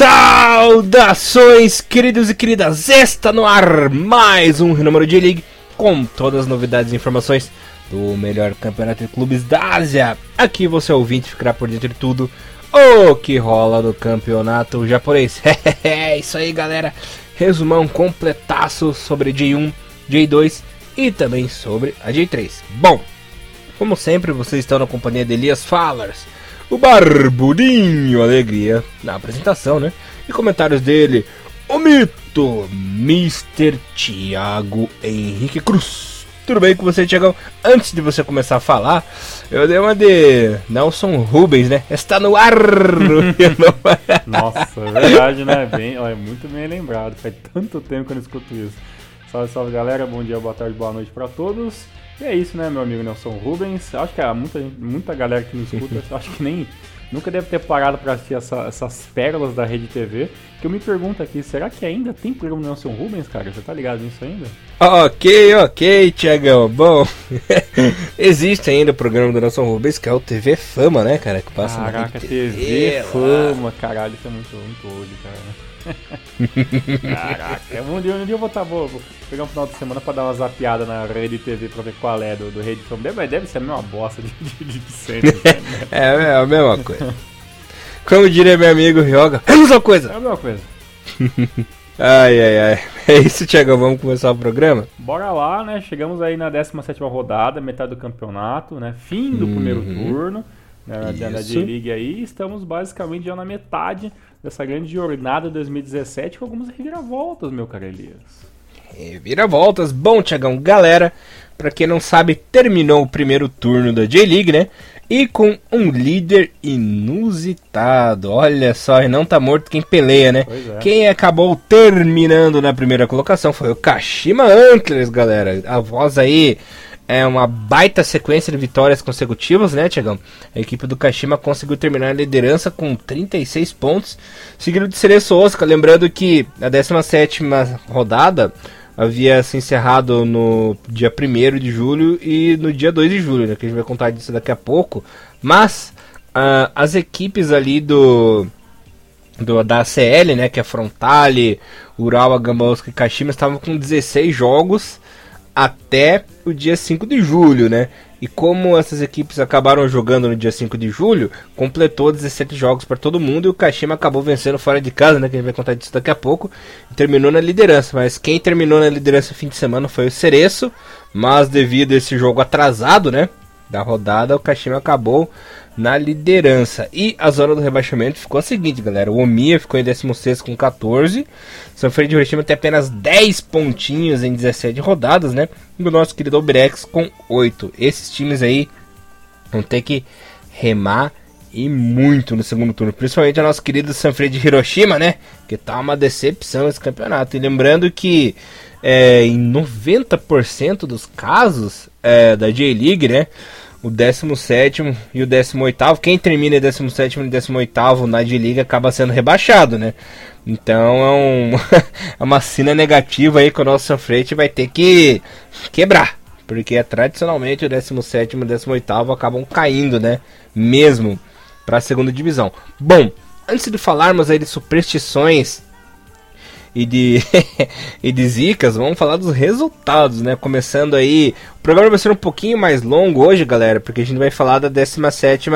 Saudações, queridos e queridas! Está no ar mais um número de League com todas as novidades e informações do melhor campeonato de clubes da Ásia. Aqui você ouvinte ficará por dentro de tudo o que rola no campeonato japonês. É isso aí, galera. Resumão completaço sobre J1, J2 e também sobre a J3. Bom, como sempre, vocês estão na companhia de Elias Fallers o Barbudinho Alegria na apresentação, né? E comentários dele, o mito, Mr. Thiago Henrique Cruz. Tudo bem com você, Thiagão? Antes de você começar a falar, eu dei uma de Nelson Rubens, né? Está no ar! Nossa, é verdade, né? Bem, ó, é muito bem lembrado. Faz tanto tempo que eu não escuto isso. Salve, salve galera, bom dia, boa tarde, boa noite para todos. E é isso, né, meu amigo Nelson Rubens. Acho que há muita, muita galera que nos escuta, acho que nem nunca deve ter parado para assistir essa, essas pérolas da Rede TV. Que eu me pergunto aqui, será que ainda tem programa Nelson Rubens, cara? Você tá ligado nisso ainda? Ok, ok, Tiagão. Bom, existe ainda o programa do Nelson Rubens, que é o TV Fama, né, cara? Que passa Caraca, TV, TV Fama. Caralho, isso é muito, muito hoje, cara. Caraca, um dia, um dia eu vou, tá, vou, vou pegar um final de semana pra dar uma zapiada na rede TV pra ver qual é do, do Rede Fama. Deve, deve ser a mesma bosta de, de, de sempre. Né? é, é a mesma coisa. Como diria meu amigo Ryoga, é a mesma coisa. É a mesma coisa. ai, ai, ai. É isso, Thiago. Vamos começar o programa? Bora lá, né? Chegamos aí na 17 rodada, metade do campeonato, né? Fim do uhum. primeiro turno né, da J-League aí. Estamos basicamente já na metade dessa grande jornada 2017 com algumas reviravoltas, meu caro Elias. Reviravoltas. Bom, Tiagão, galera, para quem não sabe, terminou o primeiro turno da J-League, né? E com um líder inusitado. Olha só, e não tá morto quem peleia, né? É. Quem acabou terminando na primeira colocação foi o Kashima Antlers, galera. A voz aí é uma baita sequência de vitórias consecutivas, né, Tiagão? A equipe do Kashima conseguiu terminar a liderança com 36 pontos, seguido de Cereço Osaka. Lembrando que a 17 rodada havia se encerrado no dia 1 de julho e no dia 2 de julho, né, que a gente vai contar disso daqui a pouco. Mas uh, as equipes ali do, do da ACL, né, que é Frontale, Urawa, Gambausca e Kashima, estavam com 16 jogos até o dia 5 de julho, né? E como essas equipes acabaram jogando no dia 5 de julho, completou 17 jogos para todo mundo e o Kashima acabou vencendo fora de casa, né? Que a gente vai contar disso daqui a pouco. Terminou na liderança. Mas quem terminou na liderança no fim de semana foi o Cereço. Mas devido a esse jogo atrasado, né? Da rodada, o Kashima acabou na liderança. E a zona do rebaixamento ficou a seguinte, galera. O Omiya ficou em 16 com 14. São Freire de Hiroshima tem apenas 10 pontinhos em 17 rodadas, né? E o nosso querido Obrex com 8. Esses times aí vão ter que remar e muito no segundo turno. Principalmente a nossa querida Sanfrecce de Hiroshima, né? Que tá uma decepção esse campeonato. E lembrando que é, em 90% dos casos é, da J-League, né? o 17 e o 18. Quem termina em 17 e 18 na D-League acaba sendo rebaixado, né? Então é, um, é uma cena negativa aí que o nosso frente vai ter que quebrar. Porque tradicionalmente o 17 e o 18 acabam caindo, né? Mesmo para a segunda divisão. Bom, antes de falarmos aí de superstições e de, e de zicas, vamos falar dos resultados, né? Começando aí. O programa vai ser um pouquinho mais longo hoje, galera, porque a gente vai falar da 17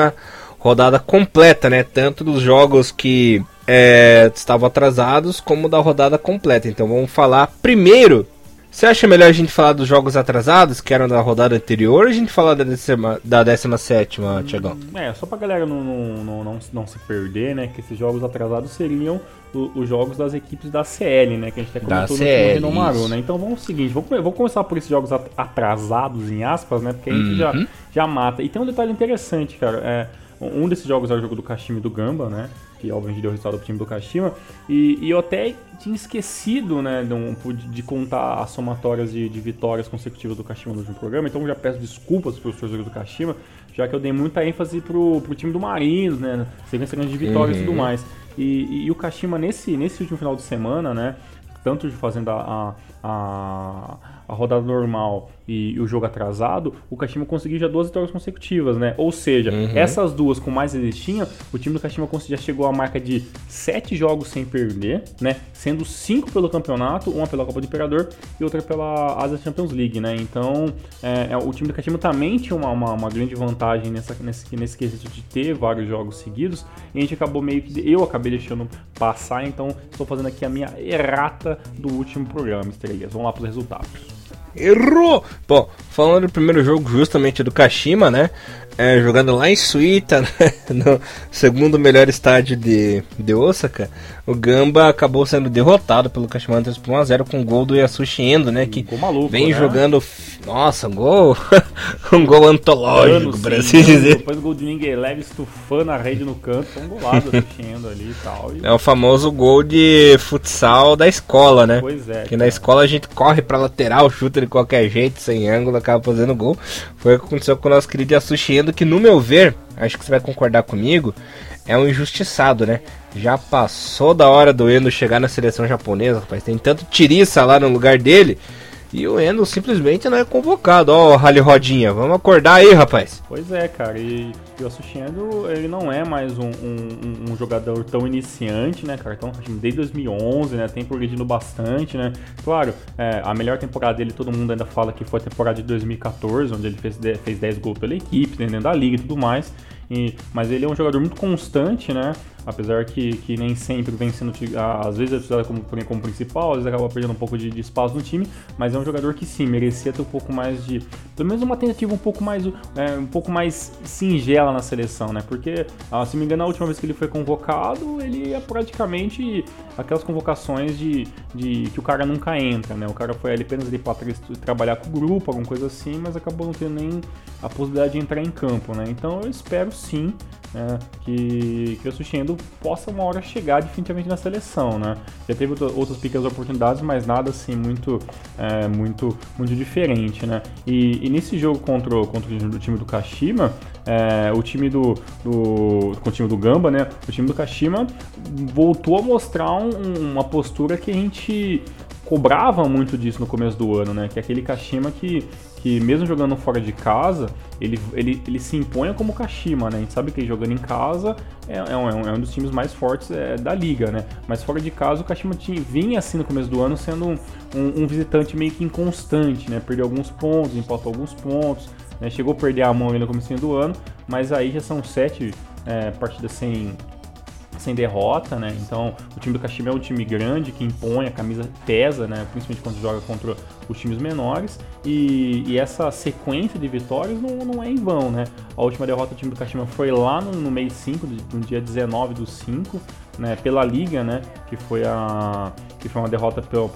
rodada completa, né? Tanto dos jogos que é, estavam atrasados, como da rodada completa. Então vamos falar primeiro você acha melhor a gente falar dos jogos atrasados, que eram da rodada anterior, ou a gente falar da, décima, da 17, hum, Tiagão? É, só pra galera não, não, não, não, se perder, né? Que esses jogos atrasados seriam os jogos das equipes da CL, né? Que a gente até comentou no CL, Renomaru, né? Então vamos o seguinte, vamos, vamos começar por esses jogos atrasados, em aspas, né? Porque a gente uhum. já, já mata. E tem um detalhe interessante, cara. É, um desses jogos é o jogo do Kashima e do Gamba, né? Que obviamente deu resultado pro time do Kashima. E, e eu até tinha esquecido, né, de, de contar as somatórias de, de, vitórias consecutivas do Kashima no último programa, então já peço desculpas para os torcedores do Kashima, já que eu dei muita ênfase pro, pro time do Marinos, né, sequência grande de vitórias uhum. e tudo uhum. mais. E, e, e, o Kashima nesse, nesse último final de semana, né, tanto fazendo a, a, a a rodada normal e, o jogo atrasado, o Kashima conseguiu já duas vitórias consecutivas, né? Ou seja, uhum. essas duas com mais eles tinham, o time do Kashima já chegou à marca de sete jogos sem perder, né? Sendo cinco pelo campeonato, uma pela Copa do Imperador e outra pela Asia Champions League, né? Então, é, é, o time do Kashima também tinha uma, uma, uma, grande vantagem nessa, nesse, nesse quesito de ter vários jogos seguidos e a gente acabou meio que. Eu acabei deixando passar, então estou fazendo aqui a minha errata do último programa, estrelas. Vamos lá para os resultados. Errou! Bom, falando do primeiro jogo justamente do Kashima, né? É, jogando lá em Suíta, né? no segundo melhor estádio de, de Osaka, o Gamba acabou sendo derrotado pelo Kashima Antlers por 1x0 com o gol do Yasushi Endo, né? Que maluco, vem né? jogando. Nossa, um gol. um gol antológico, por assim dizer. Depois do gol de ninguém leve estufando a rede no canto, um golado do Endo ali e tal. E... É o famoso gol de futsal da escola, né? Pois é. Que na escola a gente corre pra lateral, chuta de qualquer jeito, sem ângulo, acaba fazendo gol. Foi o que aconteceu com o nosso querido Yasushi Endo, que no meu ver, acho que você vai concordar comigo, é um injustiçado, né? Já passou da hora do Endo chegar na seleção japonesa, rapaz. Tem tanto tiriça lá no lugar dele. E o Endo simplesmente não é convocado. Ó, oh, Rally Rodinha, vamos acordar aí, rapaz. Pois é, cara. E, o Asushendo, ele não é mais um, um, um, jogador tão iniciante, né, cara? Então, desde 2011, né, tem progredindo bastante, né? Claro, é, a melhor temporada dele, todo mundo ainda fala que foi a temporada de 2014, onde ele fez, fez 10 gols pela equipe, dentro da liga e tudo mais. E, mas ele é um jogador muito constante, né? Apesar que, que nem sempre vem sendo às vezes é utilizado como, como principal, às vezes acaba perdendo um pouco de, de, espaço no time, mas é um jogador que sim, merecia ter um pouco mais de, pelo menos uma tentativa um pouco mais, é, um pouco mais singela na seleção, né? Porque, ah, se me engano, a última vez que ele foi convocado, ele é praticamente aquelas convocações de, de que o cara nunca entra, né? O cara foi ali apenas ali para trabalhar com o grupo, alguma coisa assim, mas acabou não tendo nem a possibilidade de entrar em campo, né? Então eu espero sim né, que, que o Sushendo possa uma hora chegar definitivamente na seleção, né? Já teve outras pequenas oportunidades, mas nada assim muito, é, muito, muito diferente, né? E, e, nesse jogo contra, contra o time do Kashima, é, o time do, do, com o time do Gamba, né? O time do Kashima voltou a mostrar um, uma postura que a gente cobrava muito disso no começo do ano, né? Que é aquele Kashima que que mesmo jogando fora de casa, ele, ele, ele se impõe como Kashima, né? A gente sabe que jogando em casa é, é, um, é um dos times mais fortes é, da liga, né? Mas fora de casa o Kashima tinha, vinha assim no começo do ano sendo um, um, um visitante meio que inconstante, né? Perdeu alguns pontos, empatou alguns pontos, né? chegou a perder a mão ali no começo do ano, mas aí já são sete é, partidas sem, sem derrota, né? Então o time do Kashima é um time grande que impõe, a camisa pesa, né? Principalmente quando joga contra os times menores. E, e essa sequência de vitórias não, não, é em vão, né? A última derrota do time do Kashima foi lá no, no mês 5, no dia 19 do 5, né? Pela Liga, né? Que foi a que foi uma derrota pelo,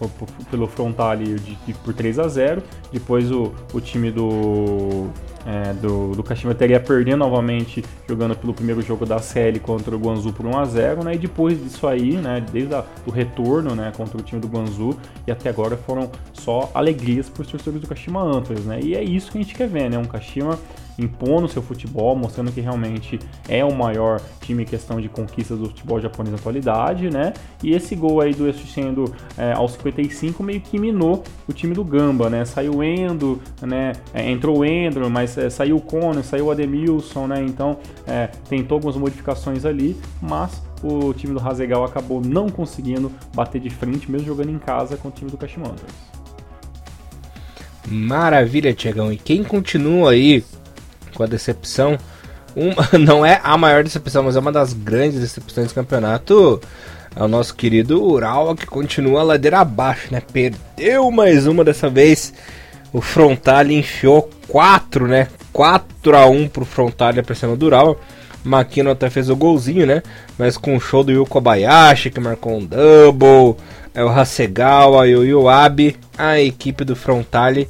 pelo, Frontale de, de, por 3 a 0 Depois o, o time do é, do, do Kashima teria perdendo novamente jogando pelo primeiro jogo da série contra o Guangzhou por 1 a 0 né? E depois disso aí, né, desde o retorno, né, contra o time do Guangzhou e até agora foram só alegrias para os torcedores do Kashima Antlers, né? E é isso que a gente quer ver, né? Um Kashima impondo seu futebol, mostrando que realmente é o maior time em questão de conquistas do futebol japonês na atualidade, né? E esse gol aí do Esu sendo é, aos 55 meio que minou o time do Gamba, né? Saiu Endo, né? É, entrou Endo, mas é, saiu o Conan, saiu o Ademilson, né? Então é, tentou algumas modificações ali, mas o time do Hasegal acabou não conseguindo bater de frente, mesmo jogando em casa com o time do Kashimantas. Maravilha, Tiagão. E quem continua aí com a decepção. Uma, não é a maior decepção, mas é uma das grandes decepções do campeonato. É o nosso querido Ural que continua a ladeira abaixo, né? Perdeu mais uma dessa vez. O Frontale enfiou 4, né? 4 a 1 pro Frontale pra cima do Ural. Makino até fez o golzinho, né? Mas com o show do Yu Kobayashi, que marcou um double. É o Hasegawa e o Yuabi. A equipe do Frontale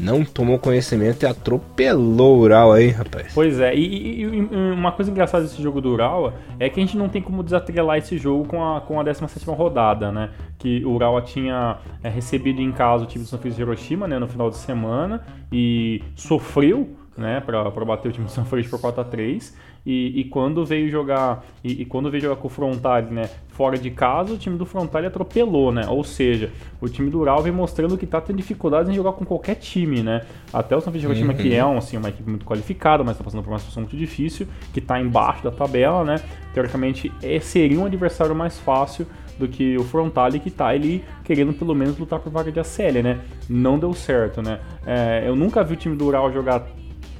não tomou conhecimento e atropelou o Ural aí, rapaz. Pois é, e, e, e, uma coisa engraçada desse jogo do Ural é que a gente não tem como desatrelar esse jogo com a, com a 17 rodada, né? Que o Ural tinha é, recebido em casa o time do Francisco de Hiroshima, né, no final de semana, e sofreu né, para bater o time do Francisco por 4 a 3 e, e quando veio jogar e, e, quando veio jogar com o Frontale, né, fora de casa, o time do Frontale atropelou, né? Ou seja, o time do Ural vem mostrando que tá tendo dificuldades em jogar com qualquer time, né? Até o São Francisco uhum. time que é um, assim, uma equipe muito qualificada, mas tá passando por uma situação muito difícil, que tá embaixo da tabela, né? Teoricamente, é, seria um adversário mais fácil do que o Frontale que tá ali querendo pelo menos lutar por vaga de ACL, né? Não deu certo, né? É, eu nunca vi o time do Ural jogar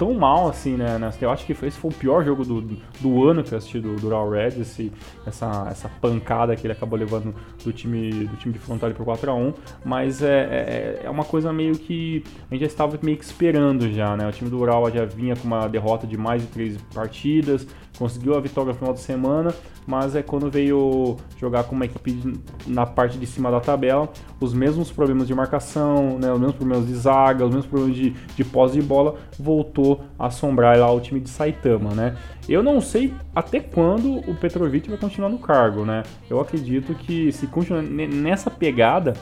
tão mal assim, né? Eu acho que esse foi o pior jogo do, do ano que eu assisti do, do Raw Red, esse, essa, essa pancada que ele acabou levando do time, do time de Frontale por 4x1. Mas é, é, é, uma coisa meio que a gente já estava meio que esperando já, né? O time do Ural já vinha com uma derrota de mais de três partidas, conseguiu a vitória no final de semana, mas é quando veio jogar com uma equipe na parte de cima da tabela, os mesmos problemas de marcação, né, os mesmos problemas de zaga, os mesmos problemas de, de pós de bola, voltou a assombrar lá o time de Saitama, né? Eu não sei até quando o Petrovic vai continuar no cargo, né? Eu acredito que se continuar nessa pegada,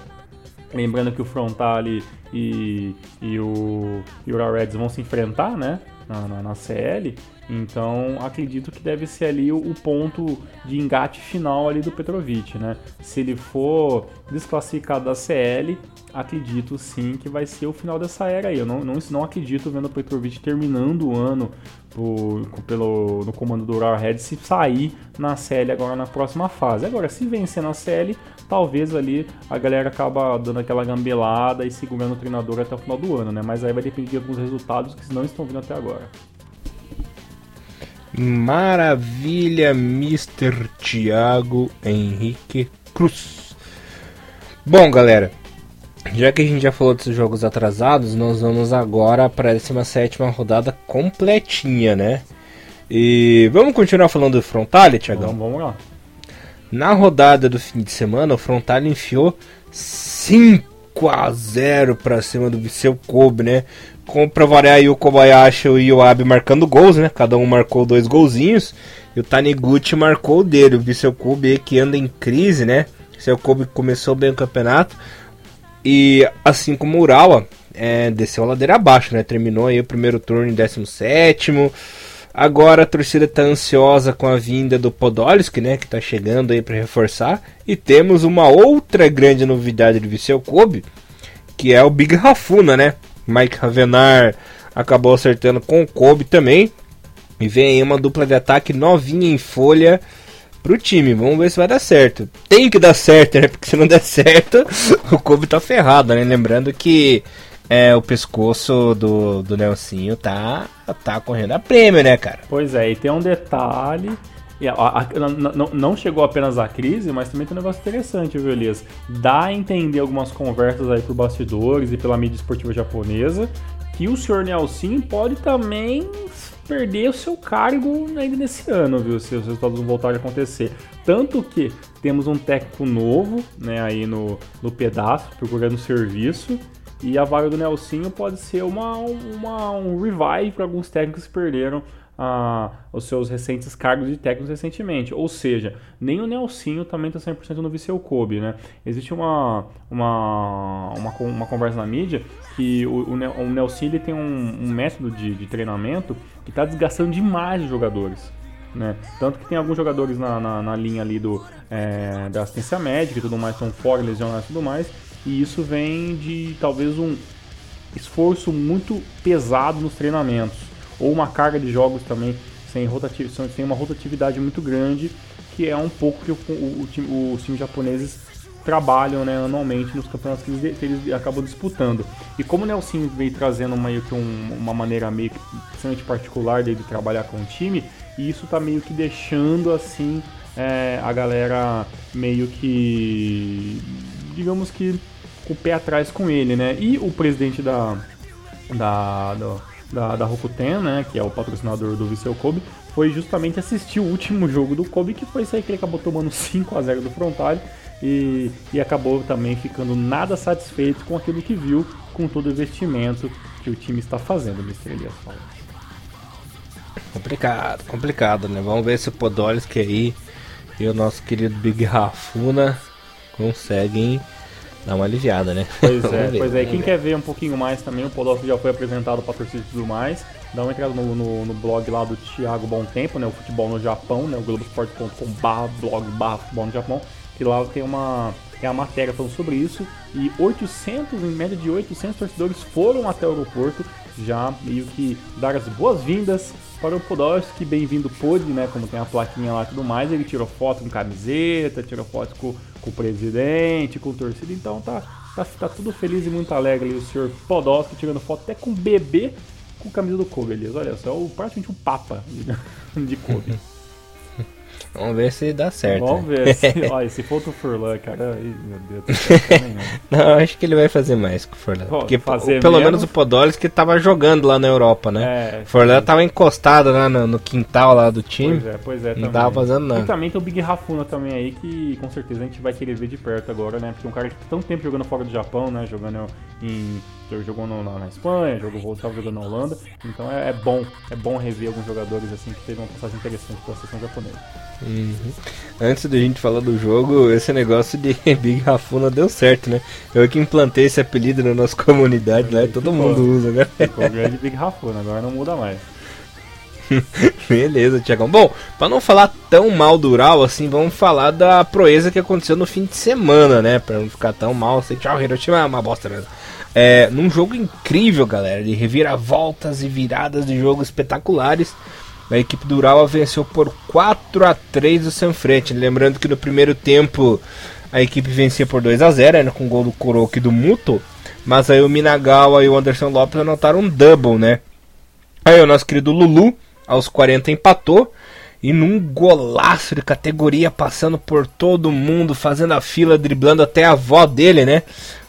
lembrando que o Frontale e, e o, o Reds vão se enfrentar, né? Na, na, na CL, então acredito que deve ser ali o, ponto de engate final ali do Petrovic, né? Se ele for desclassificado da CL, acredito sim que vai ser o final dessa era aí. Eu não, não, não acredito vendo o Petrovic terminando o ano por, pelo, no comando do Red se sair na CL agora na próxima fase. Agora, se vencer na CL, talvez ali a galera acaba dando aquela gambelada e segurando o treinador até o final do ano, né? Mas aí vai depender de alguns resultados que não estão vindo até agora. Maravilha, Mr. Thiago Henrique Cruz. Bom, galera, já que a gente já falou desses jogos atrasados, nós vamos agora para a 17 rodada completinha, né? E vamos continuar falando do Frontale, Thiagão? Vamos, vamos lá. Na rodada do fim de semana, o Frontale enfiou 5 a 0 para cima do Viseu Kobe, né? com pra variar aí o Kobayashi e o Abe marcando gols, né? Cada um marcou dois golzinhos. E o Taniguchi marcou o dele. O Viseu Kobe que anda em crise, né? O Viseu Kobe começou bem o campeonato. E assim como o Urawa, é, desceu a ladeira abaixo, né? Terminou aí o primeiro turno em 17 Agora a torcida está ansiosa com a vinda do Podolski, né? Que está chegando aí para reforçar. E temos uma outra grande novidade do Viseu Kobe, que é o Big Rafuna, né? Mike Ravenar acabou acertando com o Kobe também. E vem aí uma dupla de ataque novinha em folha pro time. Vamos ver se vai dar certo. Tem que dar certo, né? Porque se não der certo, o Kobe tá ferrado, né? Lembrando que é, o pescoço do, do Nelsinho tá, tá correndo a prêmio, né, cara? Pois é, e tem um detalhe a, a, não, não chegou apenas a crise, mas também tem um negócio interessante, viu, Elias? Dá a entender algumas conversas aí por bastidores e pela mídia esportiva japonesa que o senhor Nelson pode também perder o seu cargo ainda nesse ano, viu? Se os resultados não voltarem a acontecer. Tanto que temos um técnico novo, né, aí no, no pedaço, procurando serviço. E a vaga do Nelsinho pode ser uma, uma um revive para alguns técnicos que perderam os seus recentes cargos de técnicos recentemente. Ou seja, nem o Nelsinho também está 100% no Viseu Kobe, né? Existe uma, uma, uma, uma, conversa na mídia que o, o, o Nelsinho ele tem um, um método de, de treinamento que está desgastando demais os jogadores. Né? Tanto que tem alguns jogadores na, na, na linha ali do, é, da assistência médica e tudo mais, estão fora, lesionados e tudo mais, e isso vem de talvez um esforço muito pesado nos treinamentos ou uma carga de jogos também sem, rotativo, sem uma rotatividade muito grande, que é um pouco que o, o, o, os times japoneses trabalham né, anualmente nos campeonatos que eles, eles, acabam disputando. E como o Nelson veio trazendo meio que um, uma maneira meio que bastante particular dele de trabalhar com o time, e isso está meio que deixando assim é, a galera meio que digamos que com o pé atrás com ele, né? E o presidente da, da, da, da Rokuten, né, que é o patrocinador do Viseu Kobe, foi justamente assistir o último jogo do Kobe, que foi isso aí que ele acabou tomando 5 a 0 do Frontale e, e acabou também ficando nada satisfeito com aquilo que viu, com todo o investimento que o time está fazendo, Mr. Elias fala. Complicado, complicado, né? Vamos ver se o Podolski aí e o nosso querido Big Rafuna conseguem dá uma aliviada, né? Pois é, pois é. Quem quer ver um pouquinho mais também, o Podolski já foi apresentado para torcida e tudo mais. dá uma entrada no, no, no blog lá do Thiago Bom Tempo, né? O Futebol no Japão, né? O globoesporte.com blog barra futebol no Japão, que lá tem uma é a matéria falando sobre isso e 800, em média de 800 torcedores foram até o aeroporto já meio que dar as boas-vindas para o Podolski, bem-vindo pôde, né, como tem a plaquinha lá e tudo mais, ele tirou foto com camiseta, tirou foto com, com o presidente, com o torcida, então tá, tá, tá tudo feliz e muito alegre ali, o senhor Podolski tirando foto até com o bebê com camisa do Kobe. Olha só, é praticamente um papa de, de Kobe. Vamos ver se dá certo. Vamos né? ver. Se, olha, se for o Furlan, cara, ai, meu Deus. Não, acho que ele vai fazer mais com o Furlan. Porque fazer pelo menos, menos o Podolski tava jogando lá na Europa, né? É, o Furlan tava encostado lá no, no, quintal lá do time. Pois é, pois é. Não também. tava fazendo nada. E também tem o Big Rafuna também aí, que com certeza a gente vai querer ver de perto agora, né? Porque um cara que tá tanto tempo jogando fora do Japão, né? Jogando em jogou no, na, na, Espanha, jogou voltava jogando na Holanda. Então é, é, bom, é bom rever alguns jogadores assim que teve uma passagem interessante pela seleção japonesa. Uhum. Antes da gente falar do jogo, esse negócio de Big Rafuna deu certo, né? Eu que implantei esse apelido na nossa comunidade lá, todo mundo usa, né? Ficou grande Big Rafuna, agora não muda mais. Beleza, Tiagão. Bom, para não falar tão mal do Ural assim, vamos falar da proeza que aconteceu no fim de semana, né? Para não ficar tão mal, assim, tchau, Hiroshima é uma bosta mesmo. É, num jogo incrível, galera, de reviravoltas e viradas de jogo espetaculares. A equipe do Urawa venceu por 4 a 3 o Sanfrete. Lembrando que no primeiro tempo a equipe vencia por 2 a 0 né, com o gol do Kuroki e do Muto. Mas aí o Minagawa e o Anderson Lopes anotaram um double, né? Aí o nosso querido Lulu, aos 40, empatou. E num golaço de categoria, passando por todo mundo, fazendo a fila, driblando até a avó dele, né?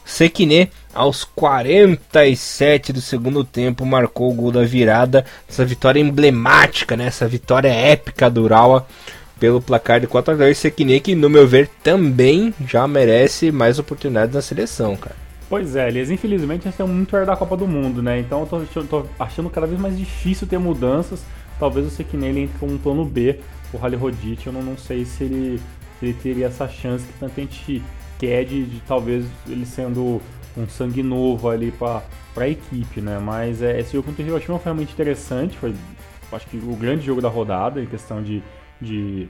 Sekine aos 47 do segundo tempo, marcou o gol da virada. Essa vitória emblemática, né? essa vitória épica do Urawa pelo placar de 4 a 2 Sekine, que no meu ver também já merece mais oportunidades na seleção, cara. Pois é, eles infelizmente estão muito perto da Copa do Mundo, né? Então eu tô, tô, achando cada vez mais difícil ter mudanças. Talvez o Sekine entre como um plano B, o Rally Rodite, eu não, não sei se ele, se ele teria essa chance que tanta gente quer de, de talvez ele sendo um sangue novo ali para a equipe, né? Mas é, esse jogo contra o Hiroshima foi realmente interessante, foi acho que o grande jogo da rodada em questão de, de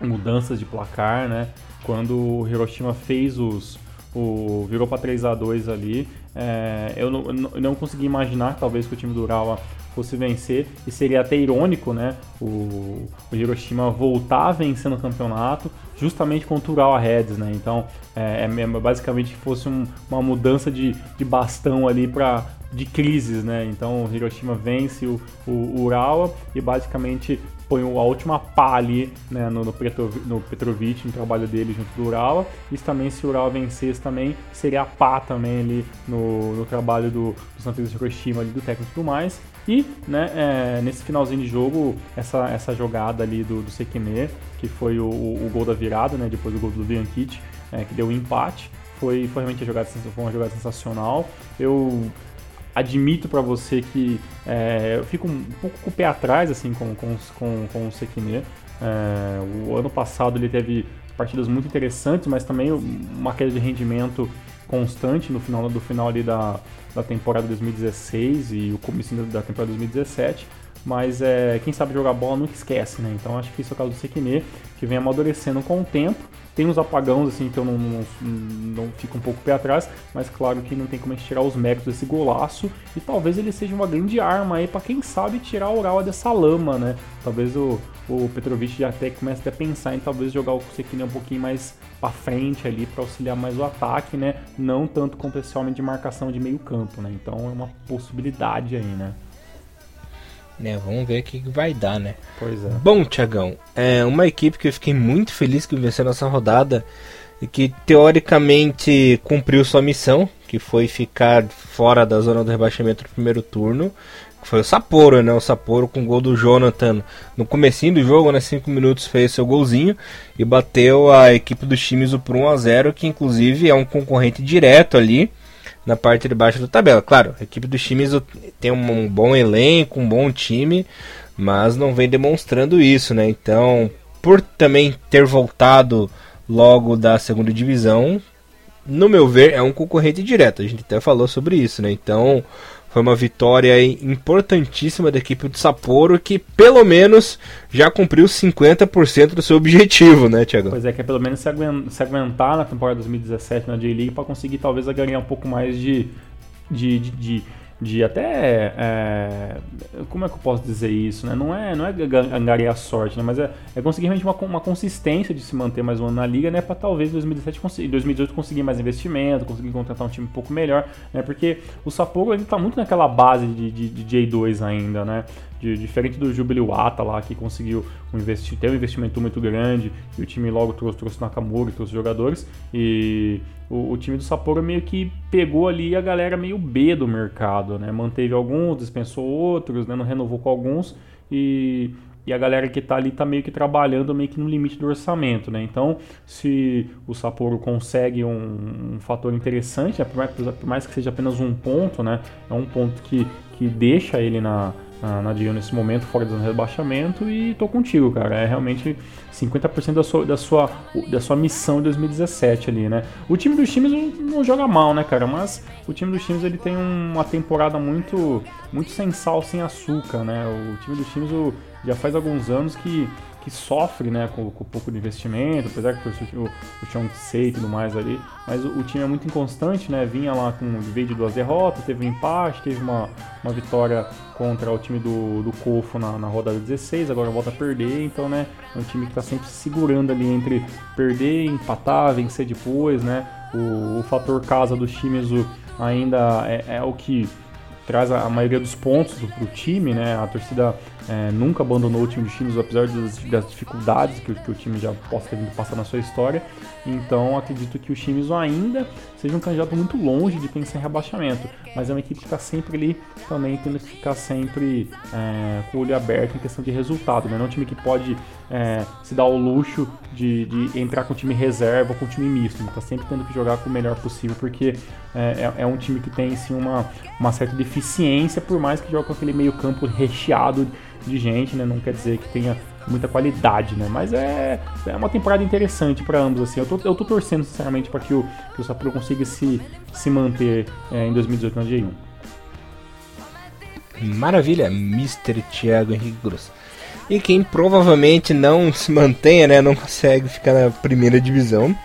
mudanças de placar, né? Quando o Hiroshima fez os o virou para 3 a 2 ali, é, eu, não, eu não consegui imaginar talvez que o time do Urawa fosse vencer e seria até irônico, né? O, o Hiroshima voltar vencendo o campeonato justamente contra o Urawa Reds, né? Então, é, é, é basicamente fosse um, uma mudança de, de bastão ali para de crises, né? Então, Hiroshima vence o, o Urawa e basicamente põe a última pá ali né, no, no, no Petrovic, no trabalho dele junto do Urawa. E também, se o Urawa vencesse também, seria a pá também ali no, no trabalho do, do Santa Hiroshima, ali, do técnico e tudo mais. E né, é, nesse finalzinho de jogo, essa, essa jogada ali do, do Sekine, que foi o, o, gol da virada, né, depois do gol do Bianchit, é, que deu o um empate, foi, foi realmente jogada, foi uma jogada sensacional. Eu admito para você que é, eu fico um pouco com o pé atrás assim com, com, com, com o Sekine. É, o ano passado ele teve partidas muito interessantes, mas também uma queda de rendimento constante no final do final ali da, da temporada 2016 e o começo da temporada 2017. Mas é, quem sabe jogar bola nunca esquece, né? Então acho que isso é o caso do Sekine, que vem amadurecendo com o tempo. Tem uns apagãos assim que eu não, não, não fico um pouco pé atrás, mas claro que não tem como a gente tirar os méritos desse golaço. E talvez ele seja uma grande arma aí para quem sabe tirar o Ural dessa lama, né? Talvez o, o Petrovic já até comece a pensar em talvez jogar o Sekine um pouquinho mais para frente ali para auxiliar mais o ataque, né? Não tanto com esse homem de marcação de meio campo, né? Então é uma possibilidade aí, né? Né? Vamos ver o que vai dar, né? Pois é. Bom, Tiagão, é uma equipe que eu fiquei muito feliz que venceu nessa rodada e que teoricamente cumpriu sua missão, que foi ficar fora da zona do rebaixamento no primeiro turno. Foi o Sapporo, né? O Sapporo com o gol do Jonathan no comecinho do jogo, né? 5 minutos fez seu golzinho e bateu a equipe do Shimizu por 1 a 0 que inclusive é um concorrente direto ali na parte de baixo da tabela. Claro, a equipe do Shimizu tem um bom elenco, um bom time, mas não vem demonstrando isso, né? Então, por também ter voltado logo da segunda divisão, no meu ver, é um concorrente direto. A gente até falou sobre isso, né? Então, Foi uma vitória importantíssima da equipe do Sapporo que pelo menos já cumpriu 50% do seu objetivo, né, Thiago? Pois é, que é pelo menos se aguentar na temporada 2017 na J-League para conseguir talvez ganhar um pouco mais de, de, de, de de até é, como é que eu posso dizer isso né? Não é não é angariar sorte né? Mas é, é conseguir realmente uma, uma consistência de se manter mais um ano na liga né? Para talvez 2017 2018 conseguir mais investimento conseguir contratar um time um pouco melhor né? Porque o Sapporo ele tá muito naquela base de, de, de J2 ainda né de, diferente do Jubiluata lá, que conseguiu um investi ter um investimento muito grande, e o time logo trouxe, trouxe Nakamura, trouxe jogadores, e o, o, time do Sapporo meio que pegou ali a galera meio B do mercado, né? Manteve alguns, dispensou outros, né? não renovou com alguns, e e a galera que está ali está meio que trabalhando meio que no limite do orçamento, né? Então, se o Sapporo consegue um, um fator interessante, né? por, mais, por, mais, que seja apenas um ponto, né? É um ponto que, que deixa ele na, na, nesse momento, fora do rebaixamento, e tô contigo, cara. É realmente 50% da sua, da, sua, da sua missão em 2017 ali, né? O time dos times não, não, joga mal, né, cara? Mas o time dos times ele tem uma temporada muito, muito sem sal, sem açúcar, né? O time dos times o, já faz alguns anos que que sofre né, com, com pouco de investimento, apesar que o, o, o Chong Sei e tudo mais ali, mas o, o, time é muito inconstante, né? Vinha lá com veio de duas derrotas, teve um empate, teve uma, uma vitória contra o time do, do Kofo na, na rodada 16, agora volta a perder, então né, é um time que está sempre se segurando ali entre perder, empatar, vencer depois, né? O, o fator casa dos times ainda é, é o que traz a, maioria dos pontos para o time, né? A torcida é, nunca abandonou o time dos times, apesar das, das dificuldades que, que, o time já possa ter vindo passar na sua história. Então acredito que os times ainda sejam um candidato muito longe de pensar em rebaixamento, mas é uma equipe que está sempre ali também tendo que ficar sempre é, com o olho aberto em questão de resultado. Né? Não é um time que pode é, se dar o luxo de, de, entrar com time reserva com o time misto. Está sempre tendo que jogar com o melhor possível, porque é, é, é, um time que tem sim, uma, uma certa deficiência, por mais que jogue com aquele meio campo recheado de gente, né? Não quer dizer que tenha muita qualidade, né? Mas é, é uma temporada interessante para ambos, assim. Eu tô, eu tô torcendo, sinceramente, para que o, que o consiga se, se manter é, em 2018 na J1. Maravilha, Mr. Thiago Henrique Grosso. E quem provavelmente não se mantenha, né? Não consegue ficar na primeira divisão.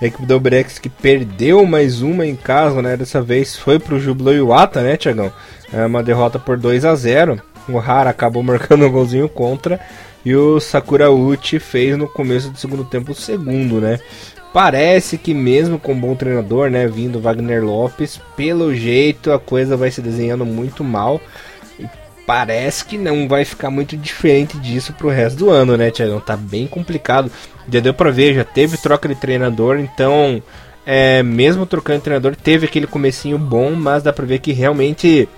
É a equipe do Brex que perdeu mais uma em casa, né? Dessa vez foi pro Jubilo Iwata, né, Tiagão? É uma derrota por 2 a 0 o Hara acabou marcando um golzinho contra e o Sakura Uchi fez no começo do segundo tempo o segundo, né? Parece que mesmo com um bom treinador, né, vindo Wagner Lopes, pelo jeito a coisa vai se desenhando muito mal. Parece que não vai ficar muito diferente disso pro resto do ano, né, Tiagão? Tá bem complicado. Já deu pra ver, já teve troca de treinador, então é, mesmo trocando de treinador, teve aquele comecinho bom, mas dá pra ver que realmente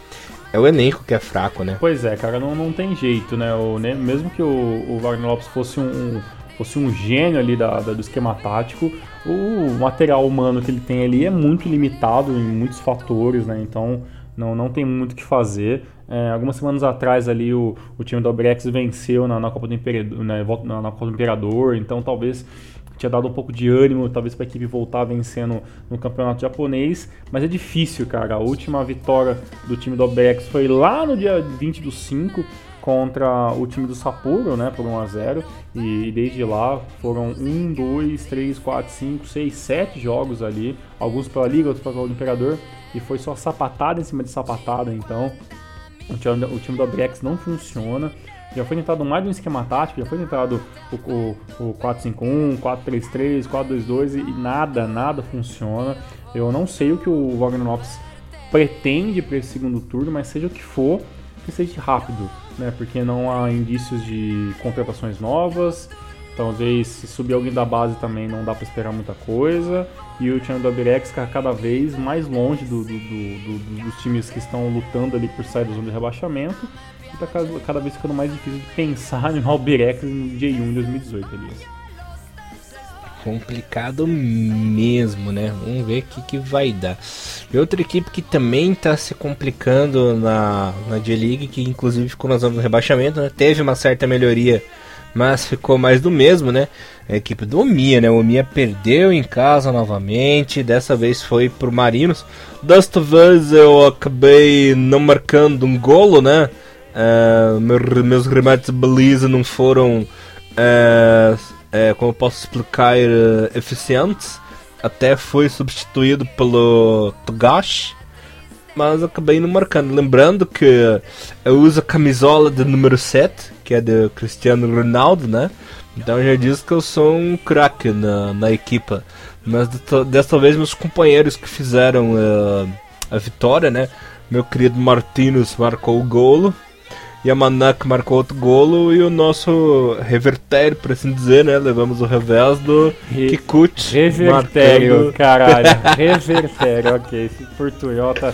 é o elenco que é fraco, né? Pois é, cara, não, não tem jeito, né? O, né? Mesmo que o, o Wagner Lopes fosse um, fosse um gênio ali da, da, do esquema tático, o material humano que ele tem ali é muito limitado em muitos fatores, né? Então não, não tem muito o que fazer. É, algumas semanas atrás ali o, o time do Brex venceu na, na Copa do Imperador, né, na, na Copa do Imperador, então talvez tinha dado um pouco de ânimo, talvez para a equipe voltar vencendo no campeonato japonês, mas é difícil, cara. A última vitória do time do OBX foi lá no dia 20 do 5 contra o time do Sapporo, né, por 1 a 0 e desde lá foram 1, 2, 3, 4, 5, 6, 7 jogos ali, alguns pela Liga, outros pelo Imperador, e foi só sapatada em cima de sapatada, então o time, o time do OBX não funciona. Já foi tentado mais de um esquema tático, já foi tentado o, o, o 4-5-1, 4-3-3, 4-2-2 e nada, nada funciona. Eu não sei o que o Wagner Lopes pretende para esse segundo turno, mas seja o que for, que seja rápido, né? Porque não há indícios de contratações novas. Talvez se subir alguém da base também não dá para esperar muita coisa. E o está cada vez mais longe do, do, do, dos times que estão lutando ali por sair da zona de rebaixamento tá cada, vez ficando mais difícil de pensar em Albirex no J1 em 2018 ali. Complicado mesmo, né? Vamos ver o que, que vai dar. E outra equipe que também está se complicando na, na J-League, que inclusive ficou na zona do rebaixamento, né? teve uma certa melhoria mas ficou mais do mesmo, né? A equipe do Omiya, né? O Omiya perdeu em casa novamente, dessa vez foi pro Marinos. Desta vez eu acabei não marcando um golo, né? Uh, meus remates de baliza não foram, uh, uh, como eu posso explicar, eficientes. Até foi substituído pelo Togashi mas acabei não marcando. Lembrando que eu uso a camisola de número 7, que é de Cristiano Ronaldo, né? Então já diz que eu sou um craque na, na equipa. Mas dessa vez meus companheiros que fizeram uh, a vitória, né? Meu querido Martins marcou o golo. Yamanak marcou outro golo e o nosso revertério, por assim dizer, né? Levamos o revés do Re Kikuchi. Revertério, marcando... caralho. revertério, ok. Esse portunhol tá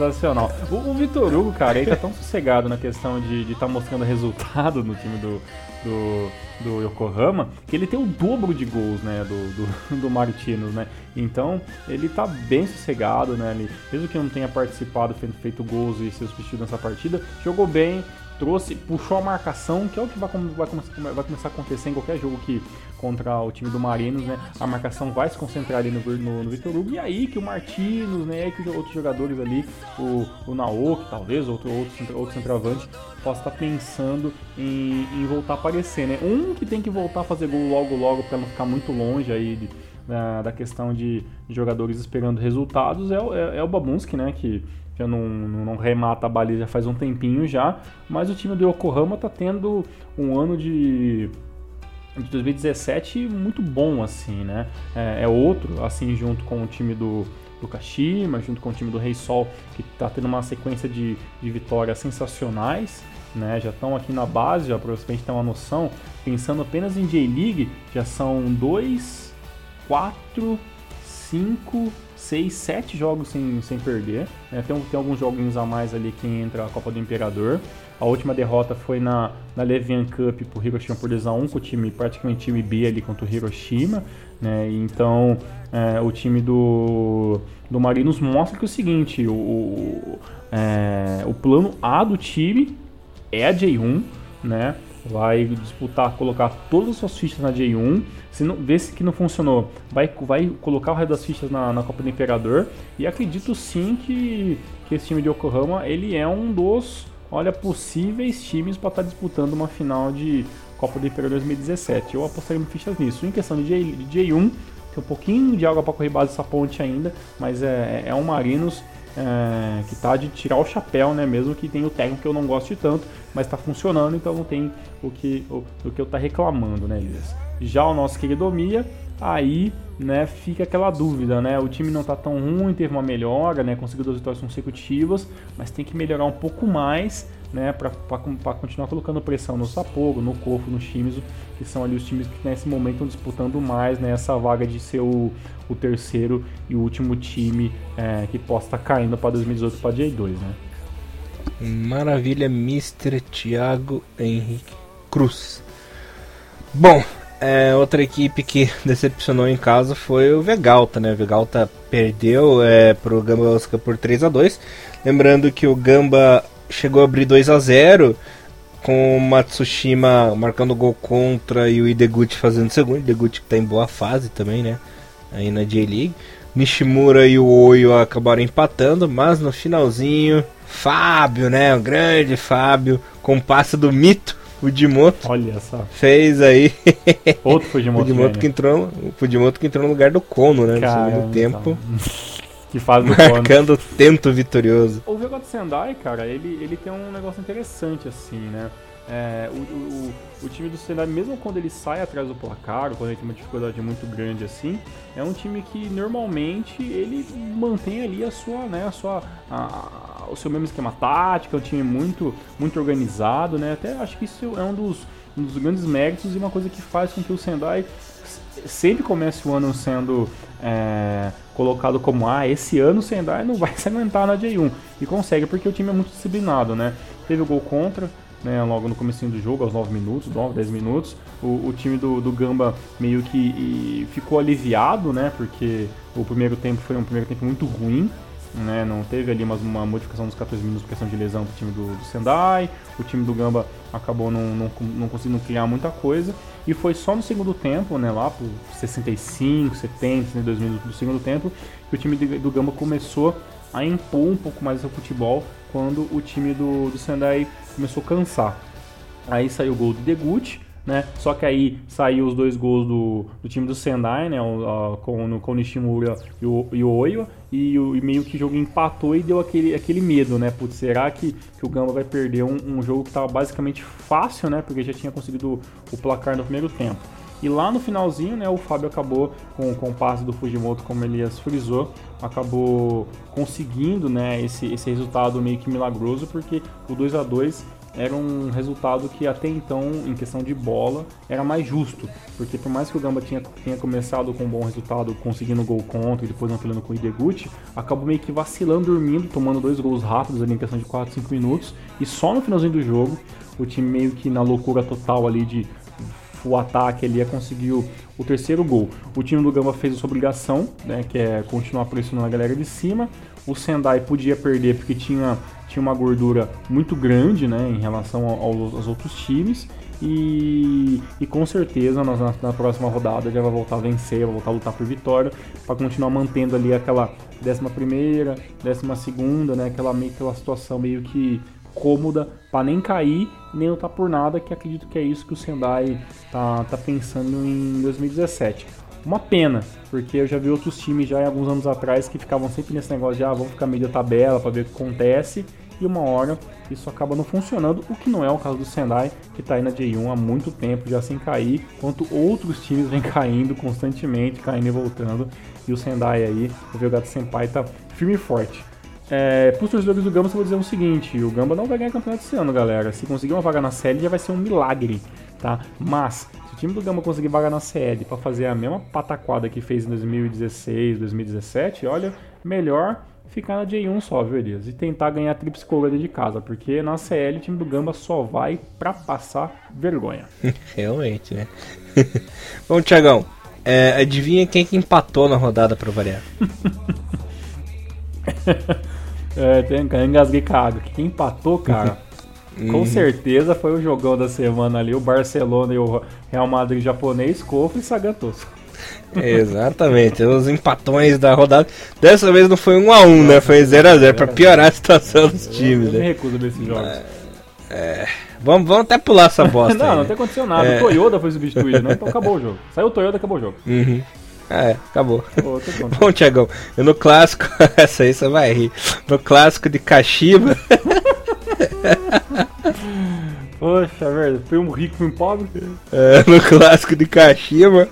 sensacional. O, o Vitor Hugo, cara, ele tá tão sossegado na questão de estar tá mostrando resultado no time do, do, do Yokohama, que ele tem o dobro de gols, né, do, do, do Martins, né? Então, ele tá bem sossegado, né? Ele, mesmo que não tenha participado, feito, feito gols e seus vestidos nessa partida, jogou bem, trouxe, puxou a marcação, que é o que vai, vai, vai começar a acontecer em qualquer jogo que contra o time do Marinos, né? A marcação vai se concentrar ali no, no, no Vitor Hugo, e aí que o Martins, né? aí que outros jogadores ali, o, o Naoki, talvez, outro, outro, outro centroavante, possa estar pensando em, em, voltar a aparecer, né? Um que tem que voltar a fazer gol logo logo para não ficar muito longe aí de, da, da, questão de jogadores esperando resultados é, é, é o Babunski, né? Que já não, não, remata a baliza faz um tempinho já, mas o time do Yokohama está tendo um ano de, de 2017 muito bom, assim, né? É, é, outro, assim, junto com o time do, do Kashima, junto com o time do Rei Sol, que está tendo uma sequência de, de vitórias sensacionais. Né, já estão aqui na base, já para gente ter uma noção, pensando apenas em J-League, já são 2, 4, 5, 6, 7 jogos sem, sem perder. Né? Tem, tem alguns joguinhos a mais ali que entra a Copa do Imperador. A última derrota foi na, na Levian Cup por Hiroshima por 2x1, com o time, praticamente time B ali contra o Hiroshima. Né? Então é, o time do, do Marinos mostra que é o seguinte: o, o, é, o plano A do time é a J1, né? vai disputar, colocar todas as suas fichas na J1. Se não, vê se que não funcionou, vai, vai colocar o resto das fichas na, na Copa do Imperador. E acredito sim que, que esse time de Yokohama ele é um dos, olha, possíveis times para estar tá disputando uma final de Copa do Imperador 2017. Eu apostaria fichas nisso. Em questão de, J, de J1, tem um pouquinho de água para correr base dessa ponte ainda, mas é, é um Marinos é, que tá de tirar o chapéu, né? Mesmo que tenha o técnico que eu não goste tanto, mas está funcionando, então não tem o que, o, o que eu tá reclamando, né, Elias? Já o nosso querido Omia, aí né, fica aquela dúvida, né? O time não está tão ruim, teve uma melhora, né? Conseguiu duas vitórias consecutivas, mas tem que melhorar um pouco mais, né? Para continuar colocando pressão no Sapporo, no Corpo, no Shimizu, que são ali os times que nesse momento estão disputando mais, né? Essa vaga de ser o, o terceiro e o último time é, que possa estar tá caindo para 2018 para J2, né? Maravilha, Mr. Thiago Henrique Cruz. Bom, é, outra equipe que decepcionou em casa foi o Vegalta, né? O Vegalta perdeu é, pro Gamba Osaka por 3 a 2 Lembrando que o Gamba chegou a abrir 2 a 0 com o Matsushima marcando gol contra e o Ideguchi fazendo segundo. Ideguchi que tá em boa fase também, né? Aí na J-League. Nishimura e o Oyo acabaram empatando, mas no finalzinho Fábio, né? O grande Fábio, com o passe do mito, Fujimoto. Olha só. Fez aí. Outro Fujimoto. Fujimoto que entrou, Fujimoto que entrou no lugar do Kono, né? Caramba, no segundo tempo. que faz do Marcando Kono. tento vitorioso. O Vegeta Sendai, cara, ele, ele tem um negócio interessante assim, né? É, o, o, o, time do Sendai, mesmo quando ele sai atrás do placar, quando ele tem uma dificuldade muito grande assim, é um time que normalmente ele mantém ali a sua, né, a sua, a, o seu mesmo esquema tático, é um time muito, muito organizado, né? Até acho que isso é um dos, um dos grandes méritos e uma coisa que faz com que o Sendai sempre comece o ano sendo é, colocado como ah, esse ano o Sendai não vai se aguentar na J1 e consegue porque o time é muito disciplinado, né? Teve o gol contra, né, logo no começo do jogo, aos 9 minutos, 9, 10 minutos. O, o time do, do, Gamba meio que ficou aliviado, né? Porque o primeiro tempo foi um primeiro tempo muito ruim. Né? Não teve ali uma, uma modificação dos 14 minutos por questão de lesão do time do, do Sendai. O time do Gamba acabou não, não, não conseguindo criar muita coisa. E foi só no segundo tempo, né, lá por 65, 70, 62 minutos do segundo tempo, que o time do Gamba começou a impor um pouco mais o futebol quando o time do, do Sendai começou a cansar. Aí saiu o gol do Deguchi, né? Só que aí saiu os dois gols do, do time do Sendai, né? O, com, com o Nishimura e o, e o Oiwa, e, o, e meio que o jogo empatou e deu aquele, aquele medo, né? Putz, será que, que o Gamba vai perder um, um jogo que estava basicamente fácil, né? Porque já tinha conseguido o placar no primeiro tempo. E lá no finalzinho, né, o Fábio acabou com, com o passe do Fujimoto, como Elias frisou, acabou conseguindo, né, esse, esse resultado meio que milagroso, porque o 2 a 2 era um resultado que até então, em questão de bola, era mais justo. Porque por mais que o Gamba tinha, tinha começado com um bom resultado, conseguindo gol contra e depois apelando com o Ideguchi, acabou meio que vacilando, dormindo, tomando dois gols rápidos ali em questão de 4, 5 minutos. E só no finalzinho do jogo, o time meio que na loucura total ali de o ataque ali conseguiu o terceiro gol. O time do Gamba fez a sua obrigação, né, que é continuar pressionando a galera de cima. O Sendai podia perder porque tinha tinha uma gordura muito grande né, em relação aos, aos outros times. E, e, com certeza na, na, próxima rodada já vai voltar a vencer, vai voltar a lutar por vitória, para continuar mantendo ali aquela 11 primeira, 12 segunda, né, aquela, meio, aquela situação meio que cômoda para nem cair, nem lutar por nada, que acredito que é isso que o Sendai tá, tá pensando em 2017. Uma pena, porque eu já vi outros times já alguns anos atrás que ficavam sempre nesse negócio de ah, vamos ficar meio da tabela para ver o que acontece e uma hora isso acaba não funcionando, o que não é o caso do Sendai, que está aí na J1 há muito tempo já sem cair, enquanto outros times vêm caindo constantemente, caindo e voltando, e o Sendai aí, o Velgato Senpai está firme e forte. É, para os torcedores do Gamba, eu vou dizer o seguinte: o Gamba não vai ganhar campeonato esse ano, galera. Se conseguir uma vaga na série, já vai ser um milagre, tá? Mas, se o time do Gamba conseguir vaga na série para fazer a mesma pataquada que fez em 2016, 2017, olha, melhor ficar na J1 só, viu, Elias? E tentar ganhar a Trips dentro de casa, porque na CL o time do Gamba só vai pra passar vergonha. Realmente, né? Bom, Tiagão, é, adivinha quem que empatou na rodada pra variar? é, tem, engasguei com a água. Quem empatou, cara, com uhum. certeza foi o jogão da semana ali, o Barcelona e o Real Madrid japonês, Cofre e Sagantoso. Exatamente, os empatões da rodada. Dessa vez não foi 1 a 1 né? Foi 0x0 para piorar a situação dos times. Eu, eu né? me recuso desses jogos. É, é, vamos, vamos até pular essa bosta. não, aí, não né? tem acontecido nada. É. O Toyota foi substituído, né? Então acabou o jogo. Saiu o Toyota, acabou o jogo. Uhum. É, acabou. Bom, Tiagão, no clássico, essa aí você vai rir. No clássico de Kashiba. Poxa, velho, foi um rico e um pobre. É, no clássico de Kashiba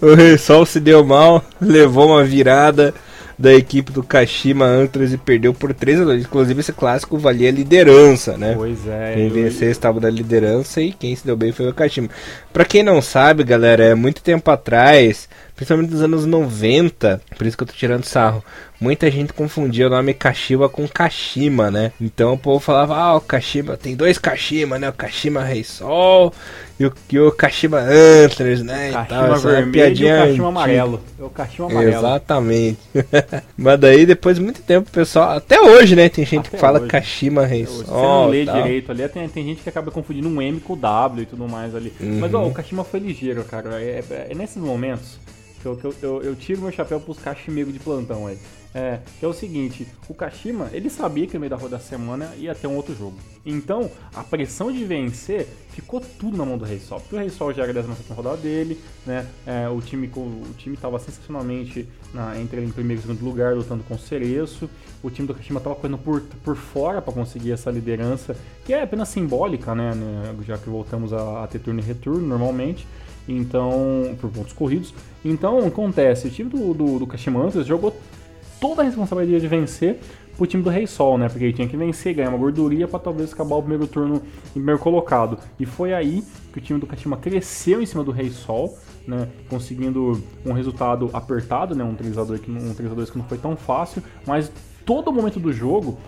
o Rei Sol se deu mal, levou uma virada da equipe do Kashima Antlers e perdeu por 3 a 2. Inclusive esse clássico valia liderança, né? Pois é. Quem venceu estava na liderança e quem se deu bem foi o Kashima. Pra quem não sabe, galera, é muito tempo atrás, principalmente nos anos 90, por isso que eu tô tirando sarro muita gente confundia o nome Kashima com Kashima, né? Então o povo falava, ah, o Kashima, tem dois Kashima, né? O Kashima Rei Sol e o, e o Kashima Antlers, né? Kashima vermelho piadinha e o Kashima amarelo. É o Kashima amarelo. Exatamente. Mas daí, depois de muito tempo, o pessoal, até hoje, né? Tem gente até que fala hoje. Kashima Rei Sol. Você não lê tal. direito ali, tem, tem gente que acaba confundindo um M com o W e tudo mais ali. Uhum. Mas, ó, o Kashima foi ligeiro, cara. É, é, é nesses momentos eu, eu, eu, tiro meu chapéu pros Kashimiro de plantão aí. É, que é o seguinte, o Kashima, ele sabia que no meio da rodada da semana ia ter um outro jogo. Então, a pressão de vencer ficou tudo na mão do Rei Sol. Porque o Rei Sol já era a 17 rodada dele, né? É, o time o time estava sensacionalmente na, entre em primeiro e segundo lugar, lutando com o Cereço. O time do Kashima estava correndo por, por fora para conseguir essa liderança, que é apenas simbólica, né? né já que voltamos a, a ter turno e retorno normalmente então por pontos corridos. Então acontece, o time do, do, do Kashima antes jogou toda a responsabilidade de vencer pro time do Rei Sol, né? Porque ele tinha que vencer, ganhar uma gordurinha para talvez acabar o primeiro turno em primeiro colocado. E foi aí que o time do Kashima cresceu em cima do Rei Sol, né? Conseguindo um resultado apertado, né? Um 3x2 que, um 3 que não foi tão fácil, mas todo momento do jogo,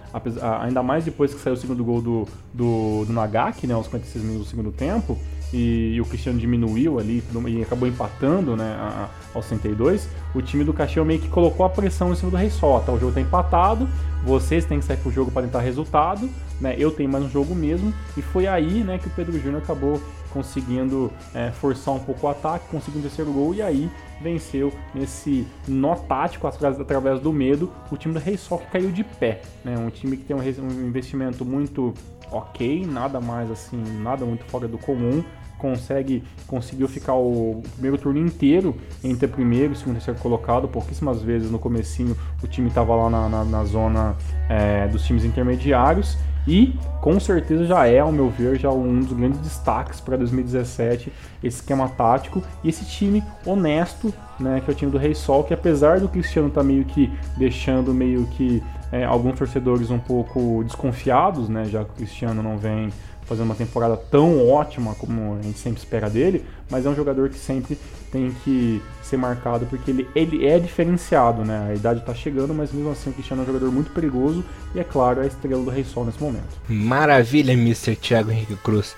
ainda mais depois que saiu o segundo gol do, do, do Nagaki, né, aos 56 minutos do segundo tempo, e, e o Cristiano diminuiu ali e acabou empatando né, a, aos 62, o time do Caxias meio que colocou a pressão em cima do Rei Sol. Tá, o jogo tá empatado, vocês têm que sair pro jogo para tentar resultado, né? Eu tenho mais um jogo mesmo, e foi aí né, que o Pedro Júnior acabou conseguindo é, forçar um pouco o ataque, conseguindo o terceiro gol, e aí venceu nesse nó tático através do medo o time do Rei Sol que caiu de pé. Né? Um time que tem um investimento muito ok, nada mais assim, nada muito fora do comum. Consegue, conseguiu ficar o primeiro turno inteiro entre primeiro e segundo terceiro colocado. Pouquíssimas vezes no comecinho o time estava lá na, na, na zona é, dos times intermediários. E com certeza já é, ao meu ver, já um dos grandes destaques para 2017 esse esquema tático e esse time honesto, né, que é o time do Rei Sol, que apesar do Cristiano tá meio que deixando meio que é, alguns torcedores um pouco desconfiados, né, já que o Cristiano não vem fazendo uma temporada tão ótima como a gente sempre espera dele, mas é um jogador que sempre tem que ser marcado porque ele, ele é diferenciado, né? A idade está chegando, mas mesmo assim o Cristiano é um jogador muito perigoso e é claro, é a estrela do Rei Sol nesse momento. Maravilha, Mr. Thiago Henrique Cruz.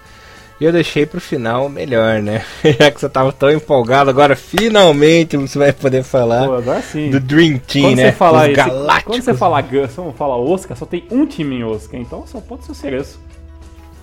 E eu deixei pro final melhor, né? Já que você tava tão empolgado, agora finalmente você vai poder falar Pô, agora sim. do Dream Team, quando né? Você fala Os esse, Galácticos. Quando você fala Gus, vamos falar Oscar, só tem um time em Oscar, então só pode ser o Cereço.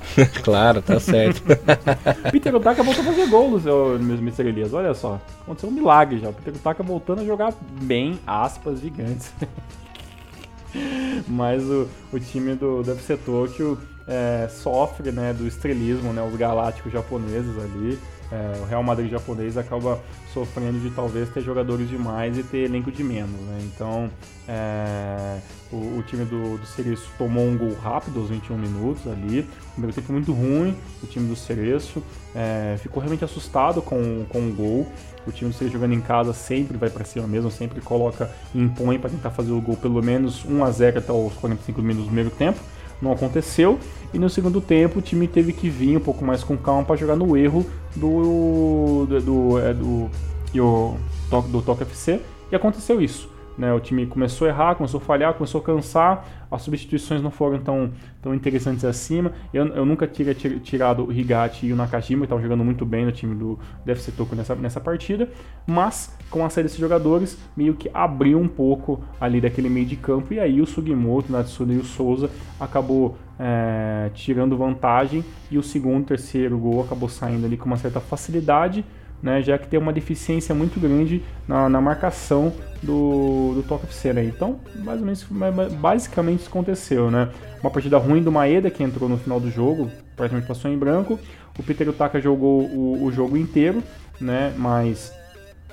claro, tá certo. Peter Utaka voltou a fazer gol no Mr. Elias, olha só. Aconteceu um milagre já. Peter Utaka voltando a jogar bem, aspas gigantes. Mas o, o time do, do FC Tokyo é, sofre né, do estrelismo, né, os galácticos japoneses ali. É, o Real Madrid japonês acaba sofrendo de talvez ter jogadores demais e ter elenco de menos. Né? Então, é, o, o, time do, do Cereço tomou um gol rápido aos 21 minutos ali. O primeiro tempo muito ruim, o time do Cereço. É, ficou realmente assustado com, com o gol. O time do Cereço jogando em casa sempre vai para cima mesmo, sempre coloca impõe para tentar fazer o gol pelo menos 1 a 0 até os 45 minutos do primeiro tempo não aconteceu. E no segundo tempo o time teve que vir um pouco mais com calma para jogar no erro do do, do, é, do, do, do Toque FC e aconteceu isso. Né, o time começou a errar, começou a falhar, começou a cansar, as substituições não foram tão, tão interessantes acima. Eu, eu nunca teria tirado o Higati e o Nakajima, que estavam jogando muito bem no time do Tokyo nessa, nessa partida, mas com a saída desses jogadores, meio que abriu um pouco ali daquele meio de campo, e aí o Sugimoto, o Natsuda e o Souza acabou é, tirando vantagem, e o segundo, terceiro gol acabou saindo ali com uma certa facilidade né, já que tem uma deficiência muito grande na, na marcação do, do FC. Né? Então, mais ou menos, basicamente isso aconteceu. Né? Uma partida ruim do Maeda, que entrou no final do jogo, praticamente passou em branco. O Peter Utaka jogou o, o jogo inteiro, né? mas